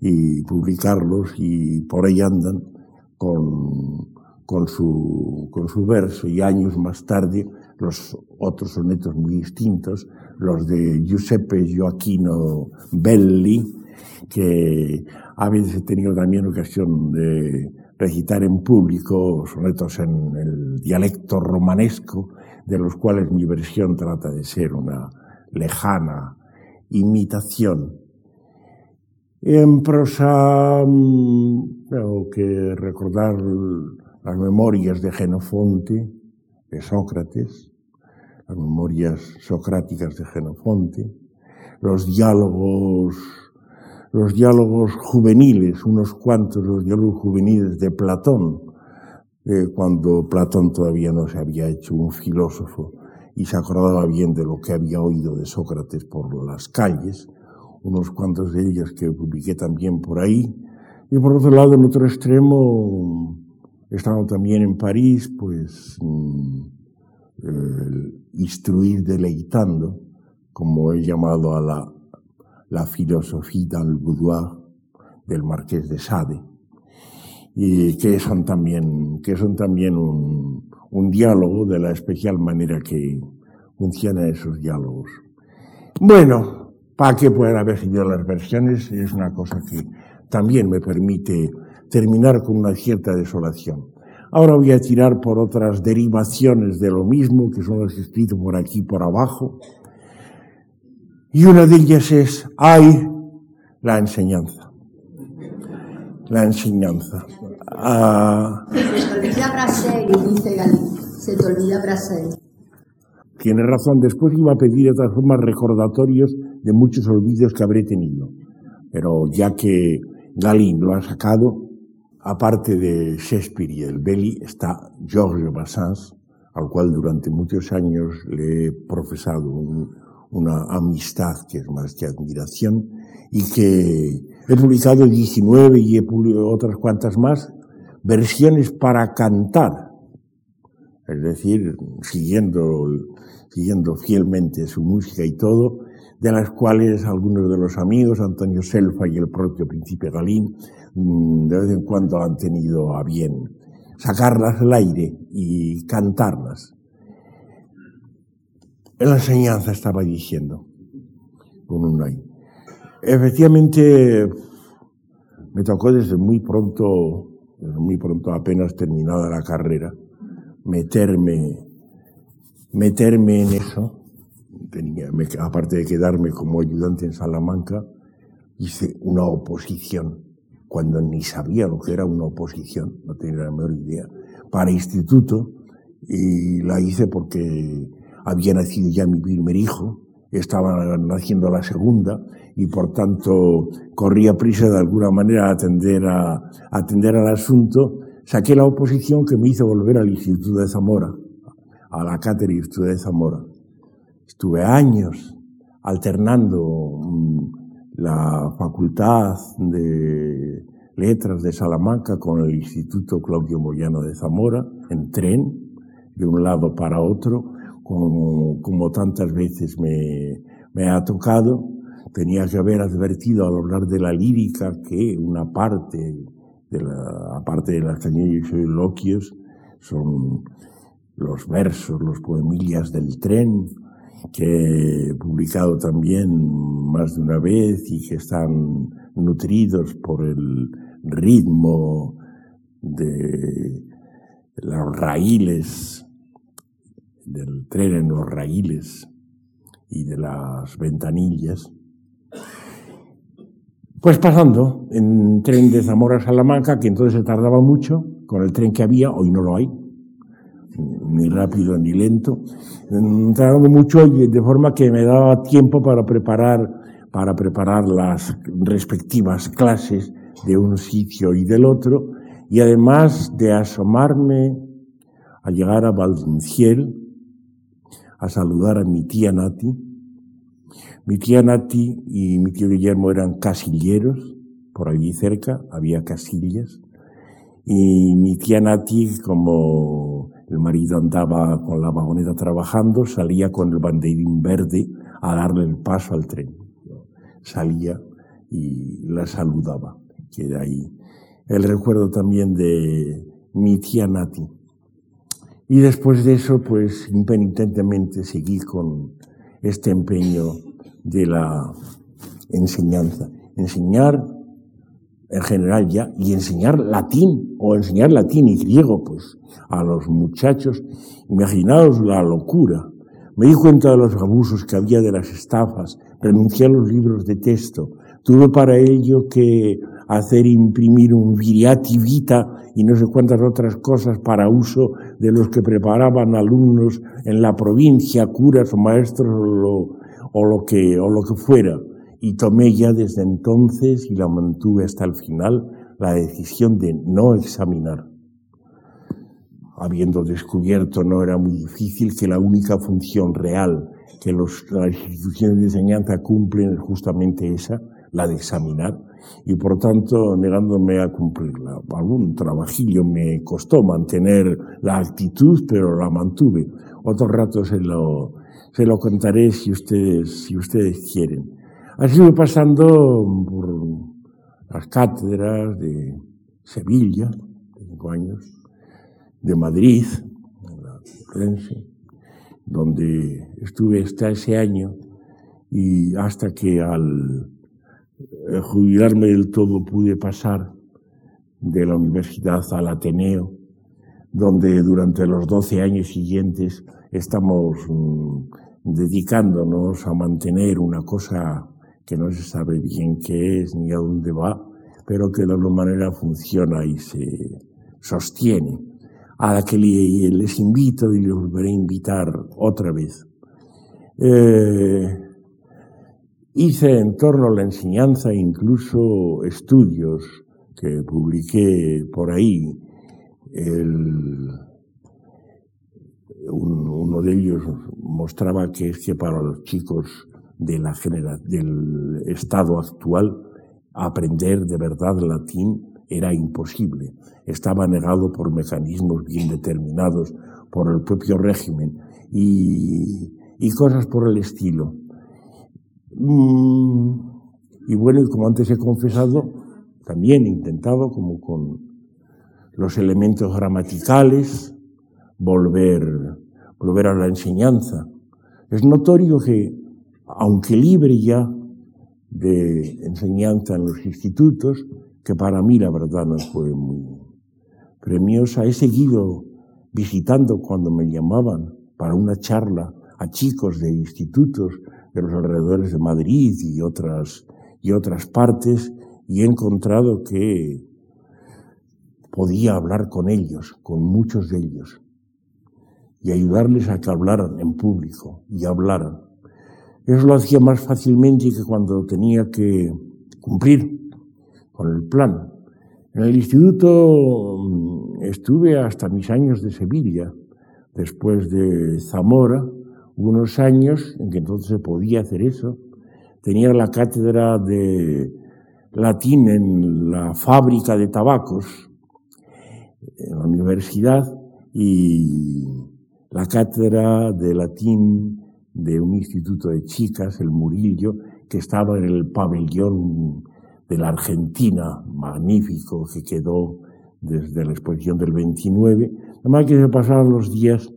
y publicarlos y por ahí andan con, con, su, con su verso. Y años más tarde los otros sonetos muy distintos, los de Giuseppe Gioacchino Belli, que a veces he tenido también ocasión de recitar en público sonetos en el dialecto romanesco, de los cuales mi versión trata de ser una lejana imitación en prosa mm, tengo que recordar las memorias de Genofonte, de Sócrates, las memorias socráticas de Genofonte, los diálogos, los diálogos juveniles, unos cuantos los diálogos juveniles de Platón, cuando Platón todavía no se había hecho un filósofo y se acordaba bien de lo que había oído de Sócrates por las calles, unos cuantos de ellas que publiqué también por ahí. Y por otro lado, en otro extremo, estando también en París, pues mm, instruir deleitando, como he llamado a la, la filosofía del boudoir del marqués de Sade, y que son también, que son también un, un diálogo de la especial manera que funcionan esos diálogos. Bueno, para que puedan haber seguido las versiones es una cosa que también me permite terminar con una cierta desolación. Ahora voy a tirar por otras derivaciones de lo mismo, que son las escritas por aquí por abajo. Y una de ellas es, hay la enseñanza. La enseñanza. Ah, se te olvida Brasil, dice Galí. Se te olvida Brasil. Tiene razón, después iba a pedir de todas formas recordatorios de muchos olvidos que habré tenido. Pero ya que Galín lo ha sacado, aparte de Shakespeare y el Belly, está Georges Bassans, al cual durante muchos años le he profesado una amistad que es más que admiración y que he publicado 19 y he publicado otras cuantas más, versiones para cantar, es decir, siguiendo, siguiendo fielmente su música y todo, de las cuales algunos de los amigos, Antonio Selfa y el propio Príncipe Galín, mm, de vez en cuando han tenido a bien sacarlas al aire y cantarlas. En la enseñanza estaba diciendo, con un ahí. Efectivamente, me tocó desde muy pronto, desde muy pronto apenas terminada la carrera, meterme, meterme en eso aparte de quedarme como ayudante en Salamanca, hice una oposición, cuando ni sabía lo que era una oposición, no tenía la menor idea, para instituto, y la hice porque había nacido ya mi primer hijo, estaba naciendo la segunda, y por tanto corría prisa de alguna manera a atender, a, atender al asunto, saqué la oposición que me hizo volver al Instituto de Zamora, a la cátedra de Zamora. Estuve años alternando mm, la Facultad de Letras de Salamanca con el Instituto Claudio Moyano de Zamora, en tren, de un lado para otro, como, como tantas veces me, me ha tocado. Tenía que haber advertido al hablar de la lírica que una parte de la, aparte de las y soliloquios, son los versos, los poemillas del tren, que he publicado también más de una vez y que están nutridos por el ritmo de los raíles, del tren en los raíles y de las ventanillas. Pues pasando en tren de Zamora a Salamanca, que entonces se tardaba mucho, con el tren que había, hoy no lo hay, ni rápido ni lento, tardando mucho de forma que me daba tiempo para preparar, para preparar las respectivas clases de un sitio y del otro, y además de asomarme a llegar a Valdenciel, a saludar a mi tía Nati. Mi tía Nati y mi tío Guillermo eran casilleros, por allí cerca había casillas, y mi tía Nati, como el marido andaba con la vagoneta trabajando, salía con el banderín verde a darle el paso al tren. Salía y la saludaba. Queda ahí el recuerdo también de mi tía Nati. Y después de eso, pues impenitentemente seguí con este empeño de la enseñanza. Enseñar en general ya, y enseñar latín, o enseñar latín y griego, pues, a los muchachos. Imaginaos la locura. Me di cuenta de los abusos que había de las estafas, renuncié a los libros de texto. Tuve para ello que hacer imprimir un viriati vita y no sé cuántas otras cosas para uso de los que preparaban alumnos en la provincia, curas o maestros o lo, o lo que, o lo que fuera y tomé ya desde entonces y la mantuve hasta el final la decisión de no examinar. Habiendo descubierto, no era muy difícil, que la única función real que los, las instituciones de enseñanza cumplen es justamente esa, la de examinar, y por tanto negándome a cumplirla. Algún trabajillo me costó mantener la actitud, pero la mantuve. Otro rato se lo, se lo contaré si ustedes, si ustedes quieren. Así fue pasando por las cátedras de Sevilla, cinco años, de Madrid, donde estuve hasta ese año y hasta que al eh, jubilarme del todo pude pasar de la universidad al Ateneo, donde durante los 12 años siguientes estamos mm, dedicándonos a mantener una cosa que no se sabe bien qué es ni a dónde va, pero que de alguna manera funciona y se sostiene, a la que les invito y les volveré a invitar otra vez. Eh, hice en torno a la enseñanza incluso estudios que publiqué por ahí. uno de ellos mostraba que es que para los chicos de la del estado actual aprender de verdad latín era imposible. Estaba negado por mecanismos bien determinados por el propio régimen y, cosas por el estilo. Mm, y bueno, como antes he confesado, también he intentado, como con los elementos gramaticales, volver, volver a la enseñanza. Es notorio que, aunque libre ya de enseñanza en los institutos, que para mí la verdad no fue muy premiosa, he seguido visitando cuando me llamaban para una charla a chicos de institutos de los alrededores de Madrid y otras, y otras partes y he encontrado que podía hablar con ellos, con muchos de ellos, y ayudarles a que hablaran en público y hablaran. Eso lo hacía más fácilmente que cuando tenía que cumplir con el plan. En el instituto mm, estuve hasta mis años de Sevilla, después de Zamora, unos años en que entonces se podía hacer eso. Tenía la cátedra de latín en la fábrica de tabacos, en la universidad, y la cátedra de latín de un instituto de chicas, el Murillo, que estaba en el pabellón de la Argentina, magnífico, que quedó desde la exposición del 29. Además que se pasaban los días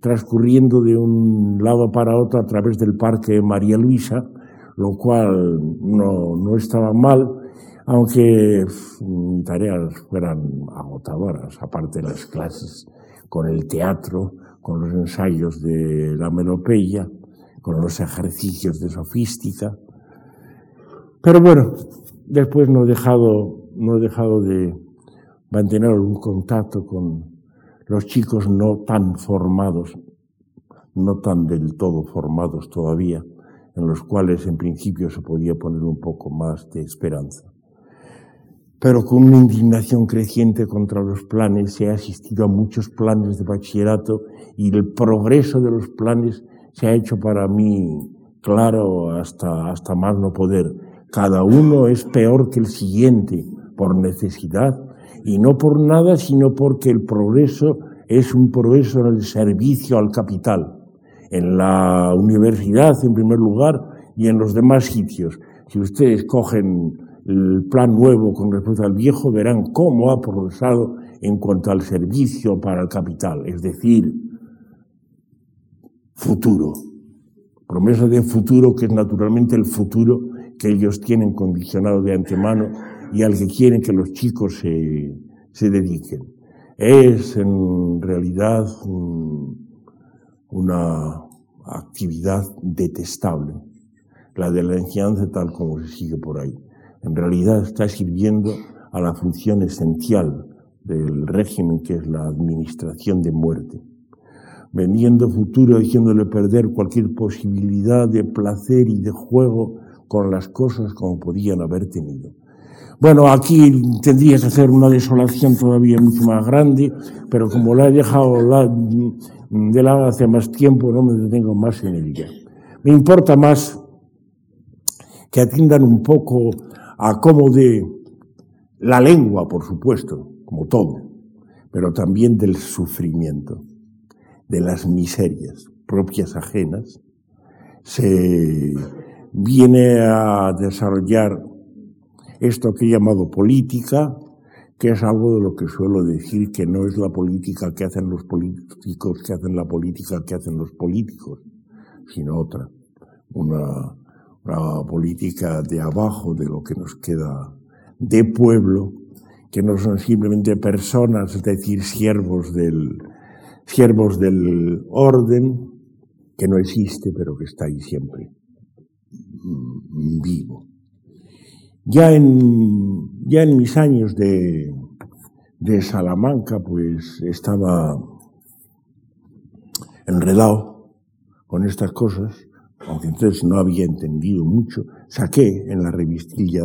transcurriendo de un lado para otro a través del parque María Luisa, lo cual no, no estaba mal, aunque mis tareas fueran agotadoras, aparte de las clases con el teatro, con los ensayos de la melopeya, con los ejercicios de sofística. Pero bueno, después no he dejado, no he dejado de mantener un contacto con los chicos no tan formados, no tan del todo formados todavía, en los cuales en principio se podía poner un poco más de esperanza. Pero con una indignación creciente contra los planes, se ha asistido a muchos planes de bachillerato y el progreso de los planes se ha hecho para mí claro hasta, hasta más no poder. Cada uno es peor que el siguiente por necesidad y no por nada, sino porque el progreso es un progreso en el servicio al capital, en la universidad en primer lugar y en los demás sitios. Si ustedes cogen el plan nuevo con respecto al viejo, verán cómo ha progresado en cuanto al servicio para el capital, es decir, futuro. Promesa de futuro que es naturalmente el futuro que ellos tienen condicionado de antemano y al que quieren que los chicos se, se dediquen. Es en realidad una actividad detestable, la de la enseñanza tal como se sigue por ahí. En realidad está sirviendo a la función esencial del régimen que es la administración de muerte, vendiendo futuro, haciéndole perder cualquier posibilidad de placer y de juego con las cosas como podían haber tenido. Bueno, aquí tendría que hacer una desolación todavía mucho más grande, pero como la he dejado de lado hace más tiempo, no me detengo más en ella. Me importa más que atiendan un poco a cómo de la lengua, por supuesto, como todo, pero también del sufrimiento, de las miserias propias ajenas, se viene a desarrollar esto que he llamado política, que es algo de lo que suelo decir que no es la política que hacen los políticos, que hacen la política que hacen los políticos, sino otra, una, una política de abajo de lo que nos queda de pueblo, que no son simplemente personas, es decir, siervos del, siervos del orden, que no existe, pero que está ahí siempre, mm, vivo. Ya en, ya en mis años de, de Salamanca, pues estaba enredado con estas cosas, aunque entonces no había entendido mucho, saqué en la revistilla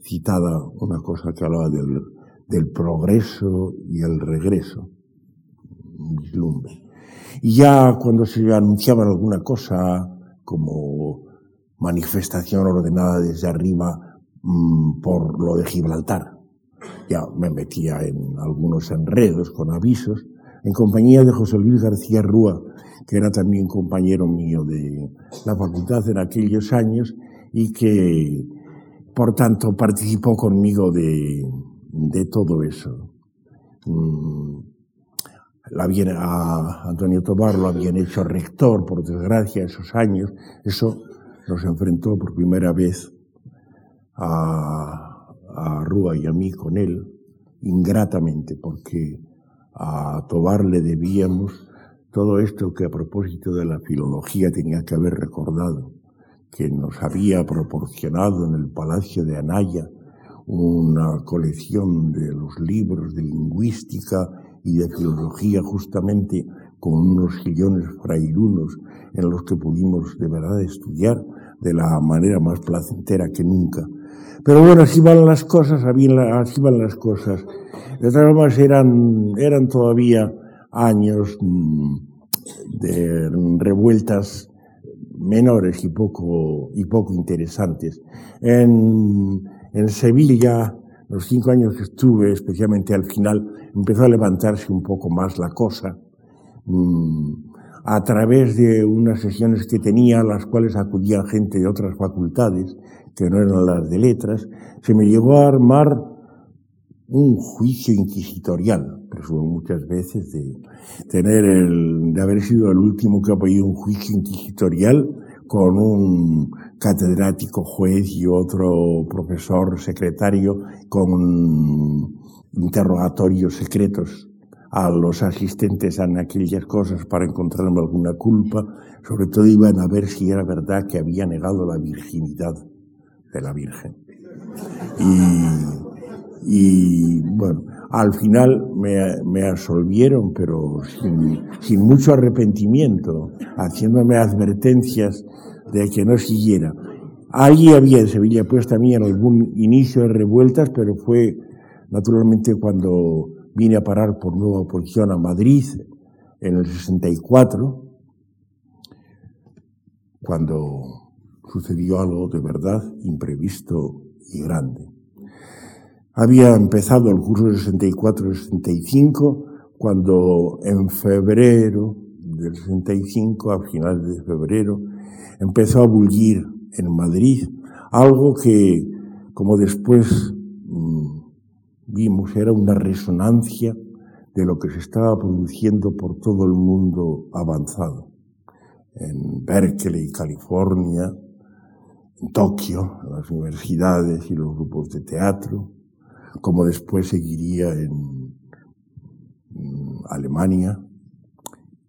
citada una cosa que hablaba del, del progreso y el regreso, vislumbre. Y ya cuando se anunciaba alguna cosa como manifestación ordenada desde arriba mmm, por lo de Gibraltar, ya me metía en algunos enredos con avisos, en compañía de José Luis García Rúa, que era también compañero mío de la facultad en aquellos años y que, por tanto, participó conmigo de, todo eso. Mm, a Antonio Tobar lo habían hecho rector, por desgracia, esos años. Eso nos enfrentó por primera vez a, a Rúa y a mí con él, ingratamente, porque a Tobar le debíamos todo esto que a propósito de la filología tenía que haber recordado, que nos había proporcionado en el Palacio de Anaya una colección de los libros de lingüística y de filología justamente con unos sillones frailunos en los que pudimos de verdad estudiar de la manera más placentera que nunca. Pero bueno, así van las cosas, así van las cosas. De todas formas eran, eran todavía años mm, de revueltas menores y poco, y poco interesantes. En, en Sevilla, los cinco años que estuve, especialmente al final, empezó a levantarse un poco más la cosa. Mm, a través de unas sesiones que tenía, a las cuales acudía gente de otras facultades, que no eran las de letras, se me llegó a armar un juicio inquisitorial, presumo muchas veces de tener el, de haber sido el último que ha un juicio inquisitorial con un catedrático juez y otro profesor secretario con interrogatorios secretos a los asistentes en aquellas cosas para encontrarme alguna culpa. Sobre todo iban a ver si era verdad que había negado la virginidad de la Virgen. Y, y bueno, al final me, me absolvieron, pero sin, sin, mucho arrepentimiento, haciéndome advertencias de que no siguiera. Allí había en Sevilla pues también algún inicio de revueltas, pero fue naturalmente cuando vine a parar por nueva oposición a Madrid en el 64, cuando sucedió algo de verdad imprevisto y grande. Había empezado el curso 64-65 cuando en febrero del 65, a finales de febrero, empezó a bullir en Madrid algo que, como después vimos, era una resonancia de lo que se estaba produciendo por todo el mundo avanzado. En Berkeley, California, en Tokio, en las universidades y los grupos de teatro, como después seguiría en, Alemania,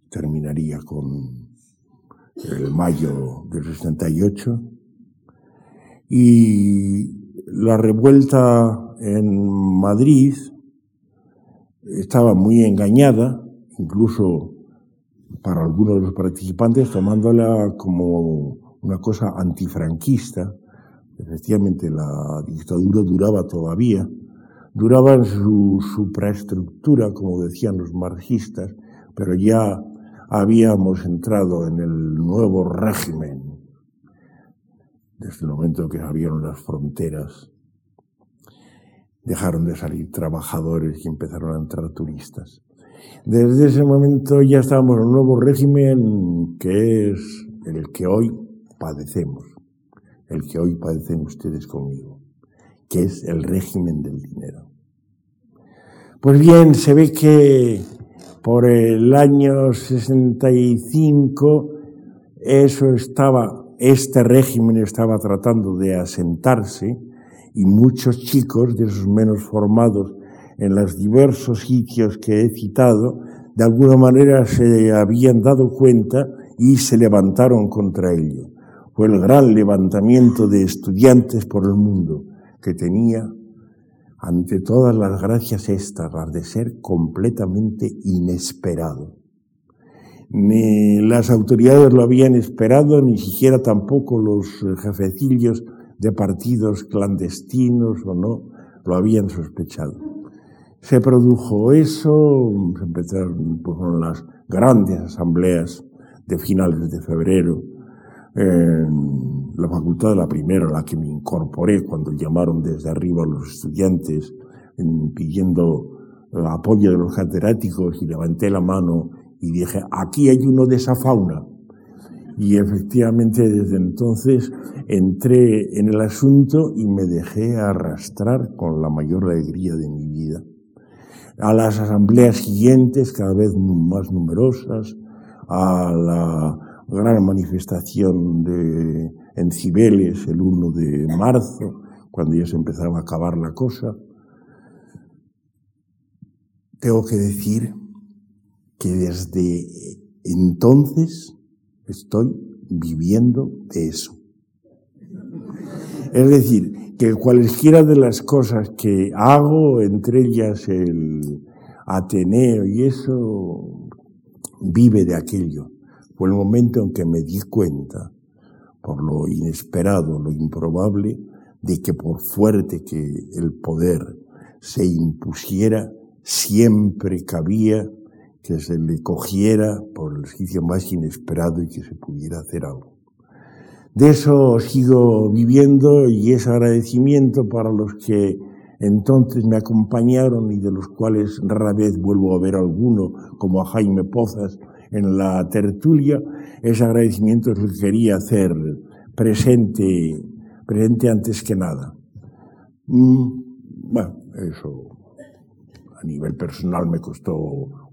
terminaría con el mayo del 68, y la revuelta en Madrid estaba muy engañada, incluso para algunos de los participantes, tomándola como una cosa antifranquista. Efectivamente, la dictadura duraba todavía, duraba en su supraestructura, como decían los marxistas, pero ya habíamos entrado en el nuevo régimen desde el momento que abrieron las fronteras, dejaron de salir trabajadores y empezaron a entrar turistas. Desde ese momento ya estábamos en un nuevo régimen que es el que hoy padecemos, el que hoy padecen ustedes conmigo, que es el régimen del dinero. Pues bien, se ve que por el año 65 eso estaba, este régimen estaba tratando de asentarse y muchos chicos de esos menos formados en los diversos sitios que he citado, de alguna manera se habían dado cuenta y se levantaron contra ello. Fue el gran levantamiento de estudiantes por el mundo que tenía ante todas las gracias estas, las de ser completamente inesperado. Ni las autoridades lo habían esperado, ni siquiera tampoco los jefecillos de partidos clandestinos o no lo habían sospechado. Se produjo eso, se empezaron pues, las grandes asambleas de finales de febrero, en la facultad la primera, a la que me incorporé cuando llamaron desde arriba a los estudiantes pidiendo apoyo de los catedráticos y levanté la mano y dije, aquí hay uno de esa fauna. Y efectivamente desde entonces entré en el asunto y me dejé arrastrar con la mayor alegría de mi vida. A las asambleas siguientes, cada vez más numerosas, a la gran manifestación de, en Cibeles el 1 de marzo, cuando ya se empezaba a acabar la cosa. Tengo que decir que desde entonces estoy viviendo de eso. Es decir, que cualquiera de las cosas que hago, entre ellas el Ateneo y eso, vive de aquello. Fue el momento en que me di cuenta, por lo inesperado, lo improbable, de que por fuerte que el poder se impusiera, siempre cabía que se le cogiera por el sitio más inesperado y que se pudiera hacer algo. De eso sigo viviendo y es agradecimiento para los que entonces me acompañaron y de los cuales rara vez vuelvo a ver alguno, como a Jaime Pozas, en la tertulia, ese agradecimiento es lo que quería hacer presente, presente antes que nada. Mm, bueno, eso a nivel personal me costó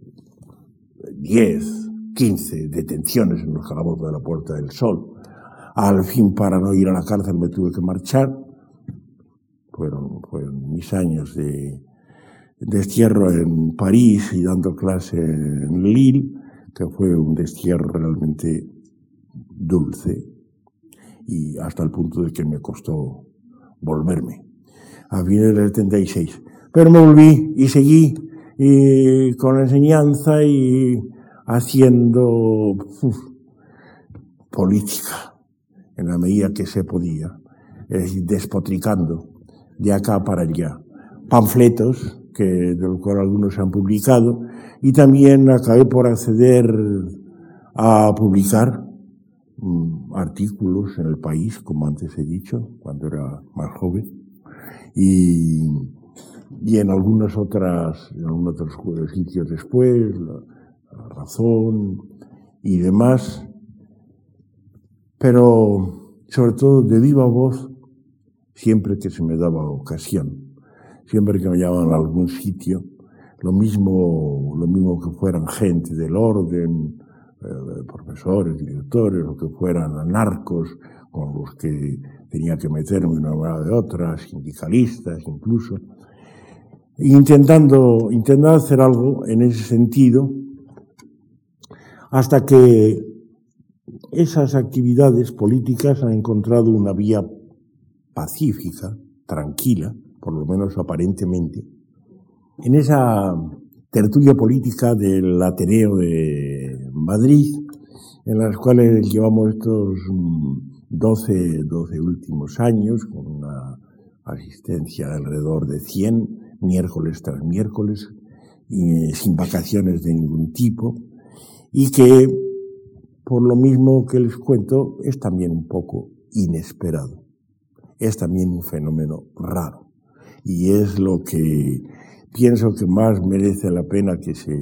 10, 15 detenciones en los calabozos de la Puerta del Sol. Al fin, para no ir a la cárcel, me tuve que marchar. Fueron, fueron mis años de destierro en París y dando clase en Lille que fue un destierro realmente dulce y hasta el punto de que me costó volverme a fines del 76. Pero me volví y seguí y con enseñanza y haciendo política en la medida que se podía, es decir, despotricando de acá para allá. Panfletos, que, de los cuales algunos se han publicado, y también acabé por acceder a publicar mm, artículos en el país, como antes he dicho, cuando era más joven, y, y en algunas otras, en algunos otros sitios después, la, razón y demás, pero sobre todo de viva voz, siempre que se me daba ocasión, siempre que me llamaban a algún sitio, lo mismo, lo mismo que fueran gente del orden, eh, profesores, directores, o que fueran anarcos con los que tenía que meterme de una manera de otra, sindicalistas incluso, intentando, intentando hacer algo en ese sentido, hasta que esas actividades políticas han encontrado una vía pacífica, tranquila, por lo menos aparentemente, en esa tertulia política del Ateneo de Madrid, en las cuales llevamos estos 12, mm, 12 últimos años, con una asistencia de alrededor de 100, miércoles tras miércoles, y sin vacaciones de ningún tipo, y que, por lo mismo que les cuento, es también un poco inesperado. Es también un fenómeno raro y es lo que pienso que más merece la pena que se,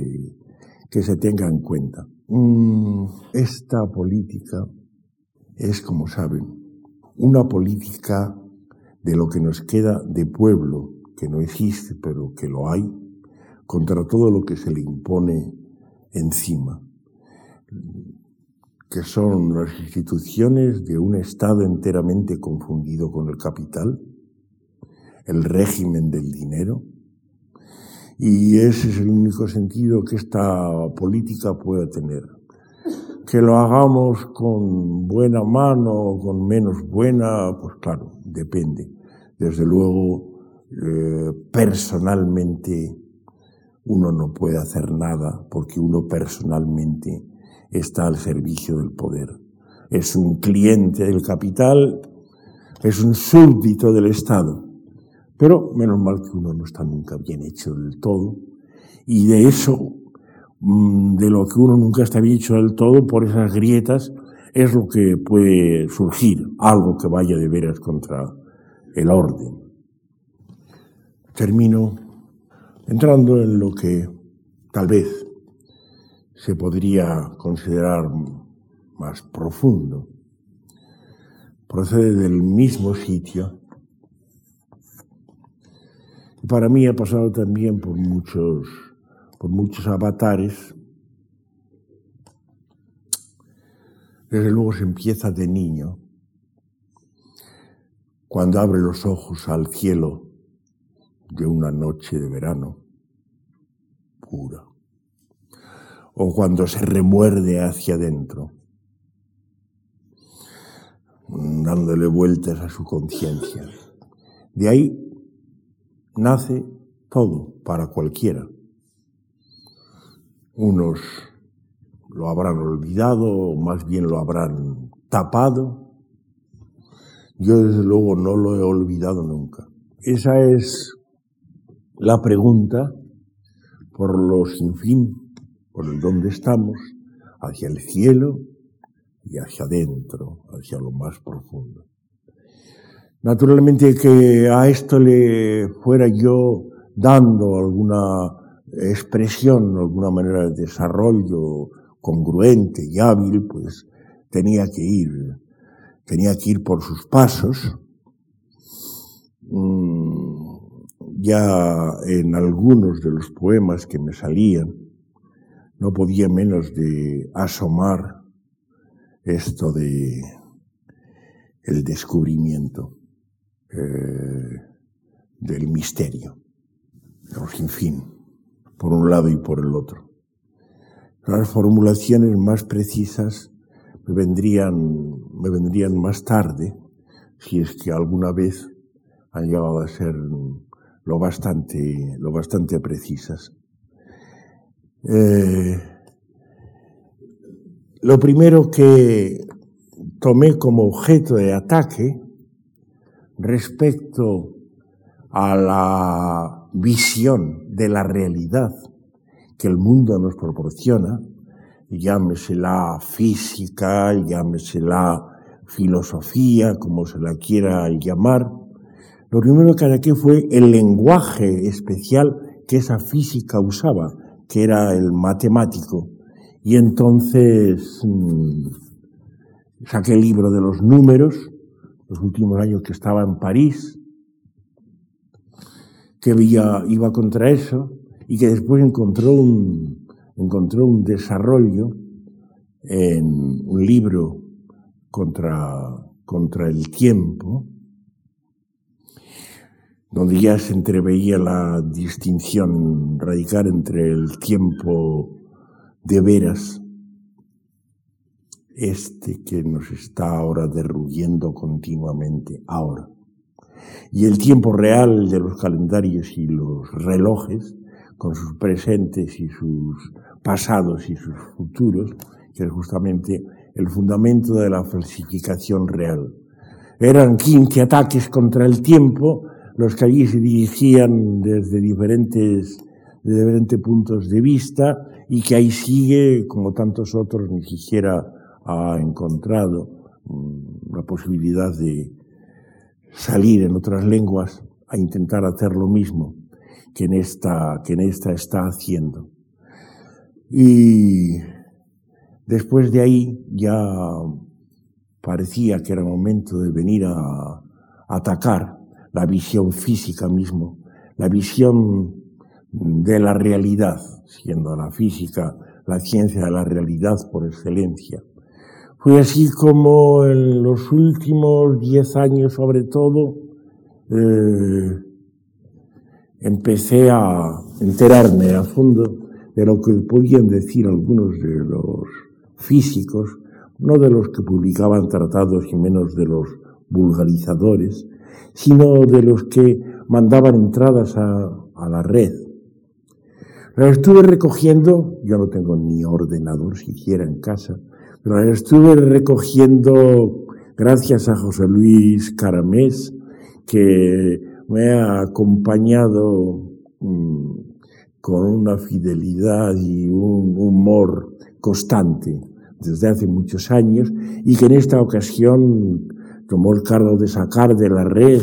que se tenga en cuenta. Mm, esta política es, como saben, una política de lo que nos queda de pueblo, que no existe, pero que lo hay, contra todo lo que se le impone encima, que son las instituciones de un Estado enteramente confundido con el capital, el régimen del dinero, y ese es el único sentido que esta política puede tener. Que lo hagamos con buena mano o con menos buena, pues claro, depende. Desde luego, eh, personalmente, uno no puede hacer nada porque uno personalmente está al servicio del poder. Es un cliente del capital, es un súbdito del Estado. Pero menos mal que uno no está nunca bien hecho del todo. Y de eso, mm, de lo que uno nunca está bien hecho del todo, por esas grietas, es lo que puede surgir, algo que vaya de veras contra el orden. Termino entrando en lo que tal vez se podría considerar más profundo. Procede del mismo sitio para mí ha pasado también por muchos, por muchos avatares. Desde luego se empieza de niño, cuando abre los ojos al cielo de una noche de verano pura, o cuando se remuerde hacia adentro, dándole vueltas a su conciencia. De ahí nace todo para cualquiera. Unos lo habrán olvidado o más bien lo habrán tapado. Yo desde luego no lo he olvidado nunca. Esa es la pregunta por lo sin fin, por el dónde estamos, hacia el cielo y hacia adentro, hacia lo más profundo. Naturalmente que a esto le fuera yo dando alguna expresión, alguna manera de desarrollo congruente y hábil, pues tenía que ir, tenía que ir por sus pasos. Mm, ya en algunos de los poemas que me salían, no podía menos de asomar esto de el descubrimiento. Eh, del misterio, sin fin, por un lado y por el otro. Las formulaciones más precisas me vendrían, me vendrían más tarde, si es que alguna vez han llegado a ser lo bastante, lo bastante precisas. Eh, lo primero que tomé como objeto de ataque respecto a la visión de la realidad que el mundo nos proporciona, llámese la física, llámese la filosofía, como se la quiera llamar, lo primero que ataqué fue el lenguaje especial que esa física usaba, que era el matemático. Y entonces mm, saqué el libro de los números, los últimos años que estaba en París, que iba contra eso y que después encontró un, desarrollo en un libro contra el tiempo, donde ya se entreveía la distinción radical entre el tiempo de veras este que nos está ahora derruyendo continuamente, ahora. Y el tiempo real de los calendarios y los relojes, con sus presentes y sus pasados y sus futuros, que es justamente el fundamento de la falsificación real. Eran 15 ataques contra el tiempo, los que allí se dirigían desde diferentes, de diferentes puntos de vista y que ahí sigue, como tantos otros, ni siquiera ha encontrado mm, la posibilidad de salir en otras lenguas a intentar hacer lo mismo que en esta, que en esta está haciendo. Y después de ahí ya parecía que era momento de venir a atacar la visión física mismo, la visión de la realidad, siendo la física la ciencia de la realidad por excelencia. Fue así como en los últimos diez años, sobre todo, eh, empecé a enterarme a fondo de lo que podían decir algunos de los físicos, no de los que publicaban tratados y menos de los vulgarizadores, sino de los que mandaban entradas a, la red. Las estuve recogiendo, yo no tengo ni ordenador siquiera en casa, pero las estuve recogiendo gracias a José Luis Caramés, que me ha acompañado mm, con una fidelidad y un humor constante desde hace muchos años y que en esta ocasión tomó el cargo de sacar de la red,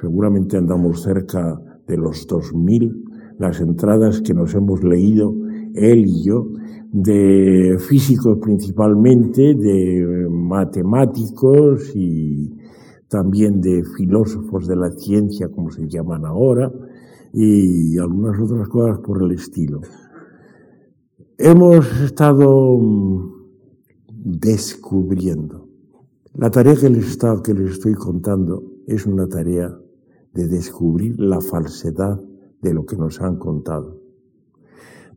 seguramente andamos cerca de los 2000, las entradas que nos hemos leído él y yo, de físicos principalmente, de matemáticos y también de filósofos de la ciencia, como se llaman ahora, y algunas otras cosas por el estilo. Hemos estado mm, descubriendo. La tarea que les, que les estoy contando es una tarea de descubrir la falsedad de lo que nos han contado.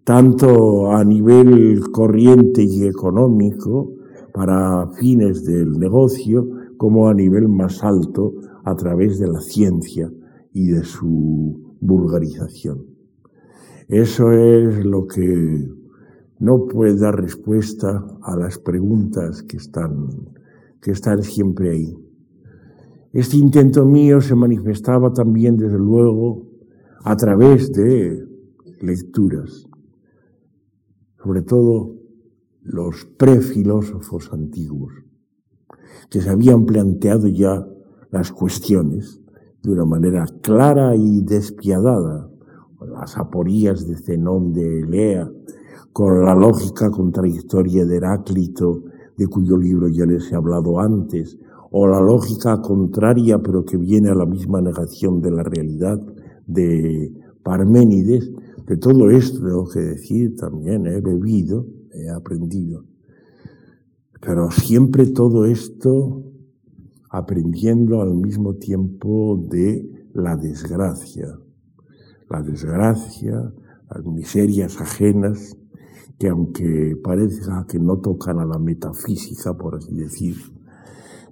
Tanto a nivel corriente y económico, para fines del negocio, como a nivel más alto, a través de la ciencia y de su vulgarización. Eso es lo que no puede dar respuesta a las preguntas que están, que están siempre ahí. Este intento mío se manifestaba también, desde luego, a través de lecturas, sobre todo los prefilósofos antiguos, que se habían planteado ya las cuestiones de una manera clara y despiadada, las aporías de Zenón de Elea, con la lógica contradictoria de Heráclito, de cuyo libro ya les he hablado antes, o la lógica contraria pero que viene a la misma negación de la realidad, de Parménides, de todo esto tengo que decir también, he bebido, he aprendido. Pero siempre todo esto aprendiendo al mismo tiempo de la desgracia. La desgracia, las miserias ajenas, que aunque parezca que no tocan a la metafísica, por así decir,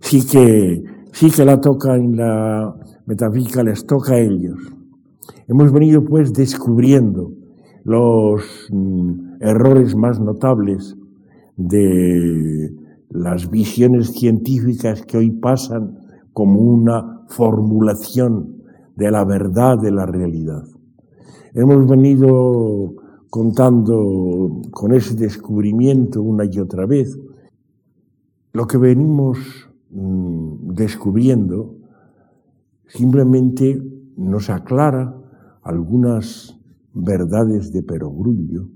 sí que, sí que la tocan, la metafísica les toca a ellos. Hemos venido pues descubriendo los mm, errores más notables de las visiones científicas que hoy pasan como una formulación de la verdad de la realidad. Hemos venido contando con ese descubrimiento una y otra vez. Lo que venimos mm, descubriendo simplemente nos aclara algunas verdades de perogrullo.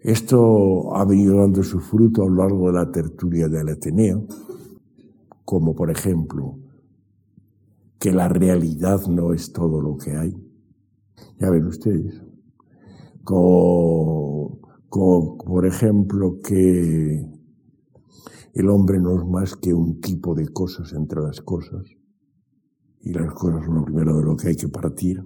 Esto ha venido dando su fruto a lo largo de la tertulia del Ateneo, como por ejemplo que la realidad no es todo lo que hay. Ya ven ustedes. Como, por ejemplo que el hombre no es más que un tipo de cosas entre las cosas y las cosas son lo primero de lo que hay que partir.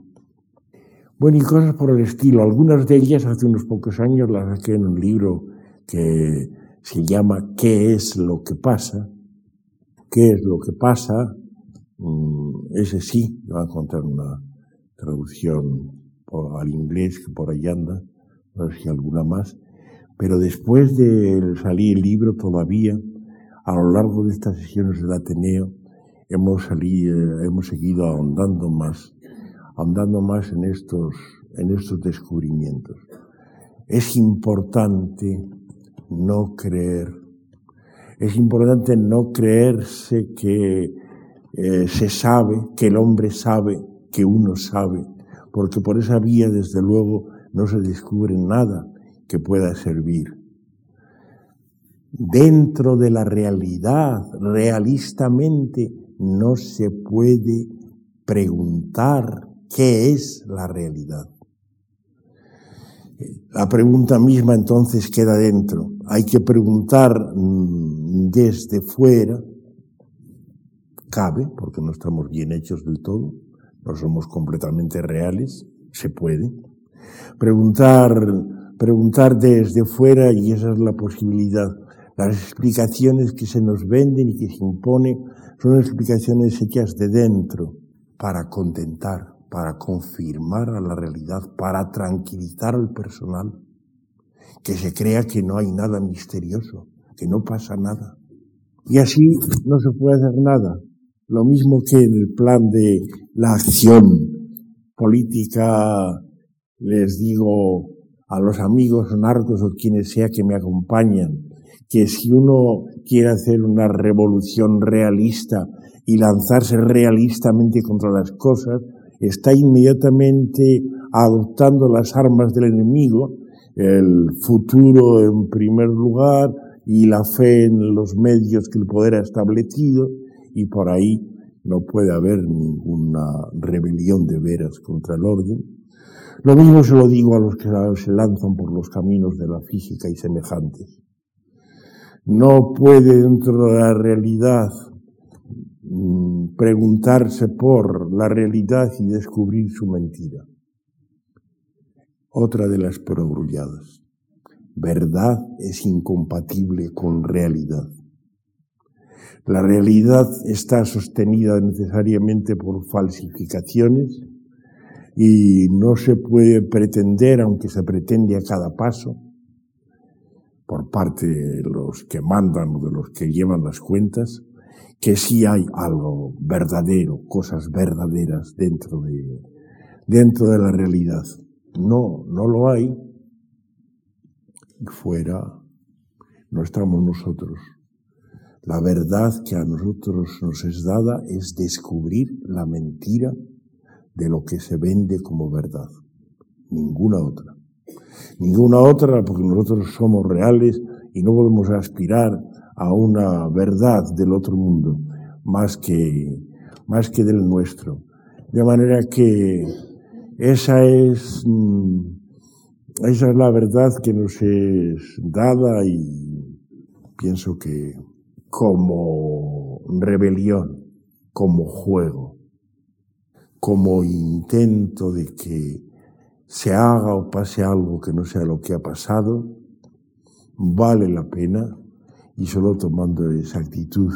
Bueno, y cosas por el estilo. Algunas de ellas hace unos pocos años las saqué en un libro que se llama ¿Qué es lo que pasa? ¿Qué es lo que pasa? Mm, ese sí, va a encontrar una traducción al inglés que por ahí anda, no sé si alguna más. Pero después de salir el libro todavía, a lo largo de estas sesiones del Ateneo, hemos, salido, hemos seguido ahondando más andando más en estos, en estos descubrimientos. Es importante no creer Es importante no creerse que eh, se sabe, que el hombre sabe, que uno sabe, porque por esa vía, desde luego, no se descubre nada que pueda servir. Dentro de la realidad, realistamente, no se puede preguntar qué es la realidad. La pregunta misma entonces queda dentro. Hay que preguntar mm, desde fuera, cabe, porque no estamos bien hechos del todo, no somos completamente reales, se puede. Preguntar, preguntar desde fuera, y esa es la posibilidad. Las explicaciones que se nos venden y que se imponen son explicaciones hechas de dentro para contentar, para confirmar a la realidad, para tranquilizar al personal, que se crea que no hay nada misterioso, que no pasa nada. Y así no se puede hacer nada. Lo mismo que en el plan de la acción política, les digo a los amigos narcos o quienes sea que me acompañan, que si uno quiere hacer una revolución realista y lanzarse realistamente contra las cosas, está inmediatamente adoptando las armas del enemigo, el futuro en primer lugar y la fe en los medios que el poder ha establecido, y por ahí no puede haber ninguna rebelión de veras contra el orden. Lo mismo se lo digo a los que se lanzan por los caminos de la física y semejantes. No puede dentro de la realidad Mm, preguntarse por la realidad y descubrir su mentira. Otra de las perogrulladas. Verdad es incompatible con realidad. La realidad está sostenida necesariamente por falsificaciones y no se puede pretender, aunque se pretende a cada paso, por parte de los que mandan o de los que llevan las cuentas, que sí hay algo verdadero, cosas verdaderas dentro de, dentro de la realidad. No, no lo hay. Y fuera no estamos nosotros. La verdad que a nosotros nos es dada es descubrir la mentira de lo que se vende como verdad. Ninguna otra. Ninguna otra porque nosotros somos reales y no podemos aspirar a una verdad del otro mundo más que, más que del nuestro. De manera que esa es, mm, esa es la verdad que nos es dada y pienso que como rebelión, como juego, como intento de que se haga o pase algo que no sea lo que ha pasado, vale la pena y solo tomando esa actitud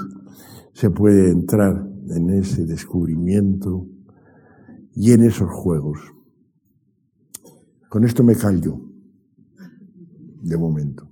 se puede entrar en ese descubrimiento y en esos juegos. Con esto me callo, de momento.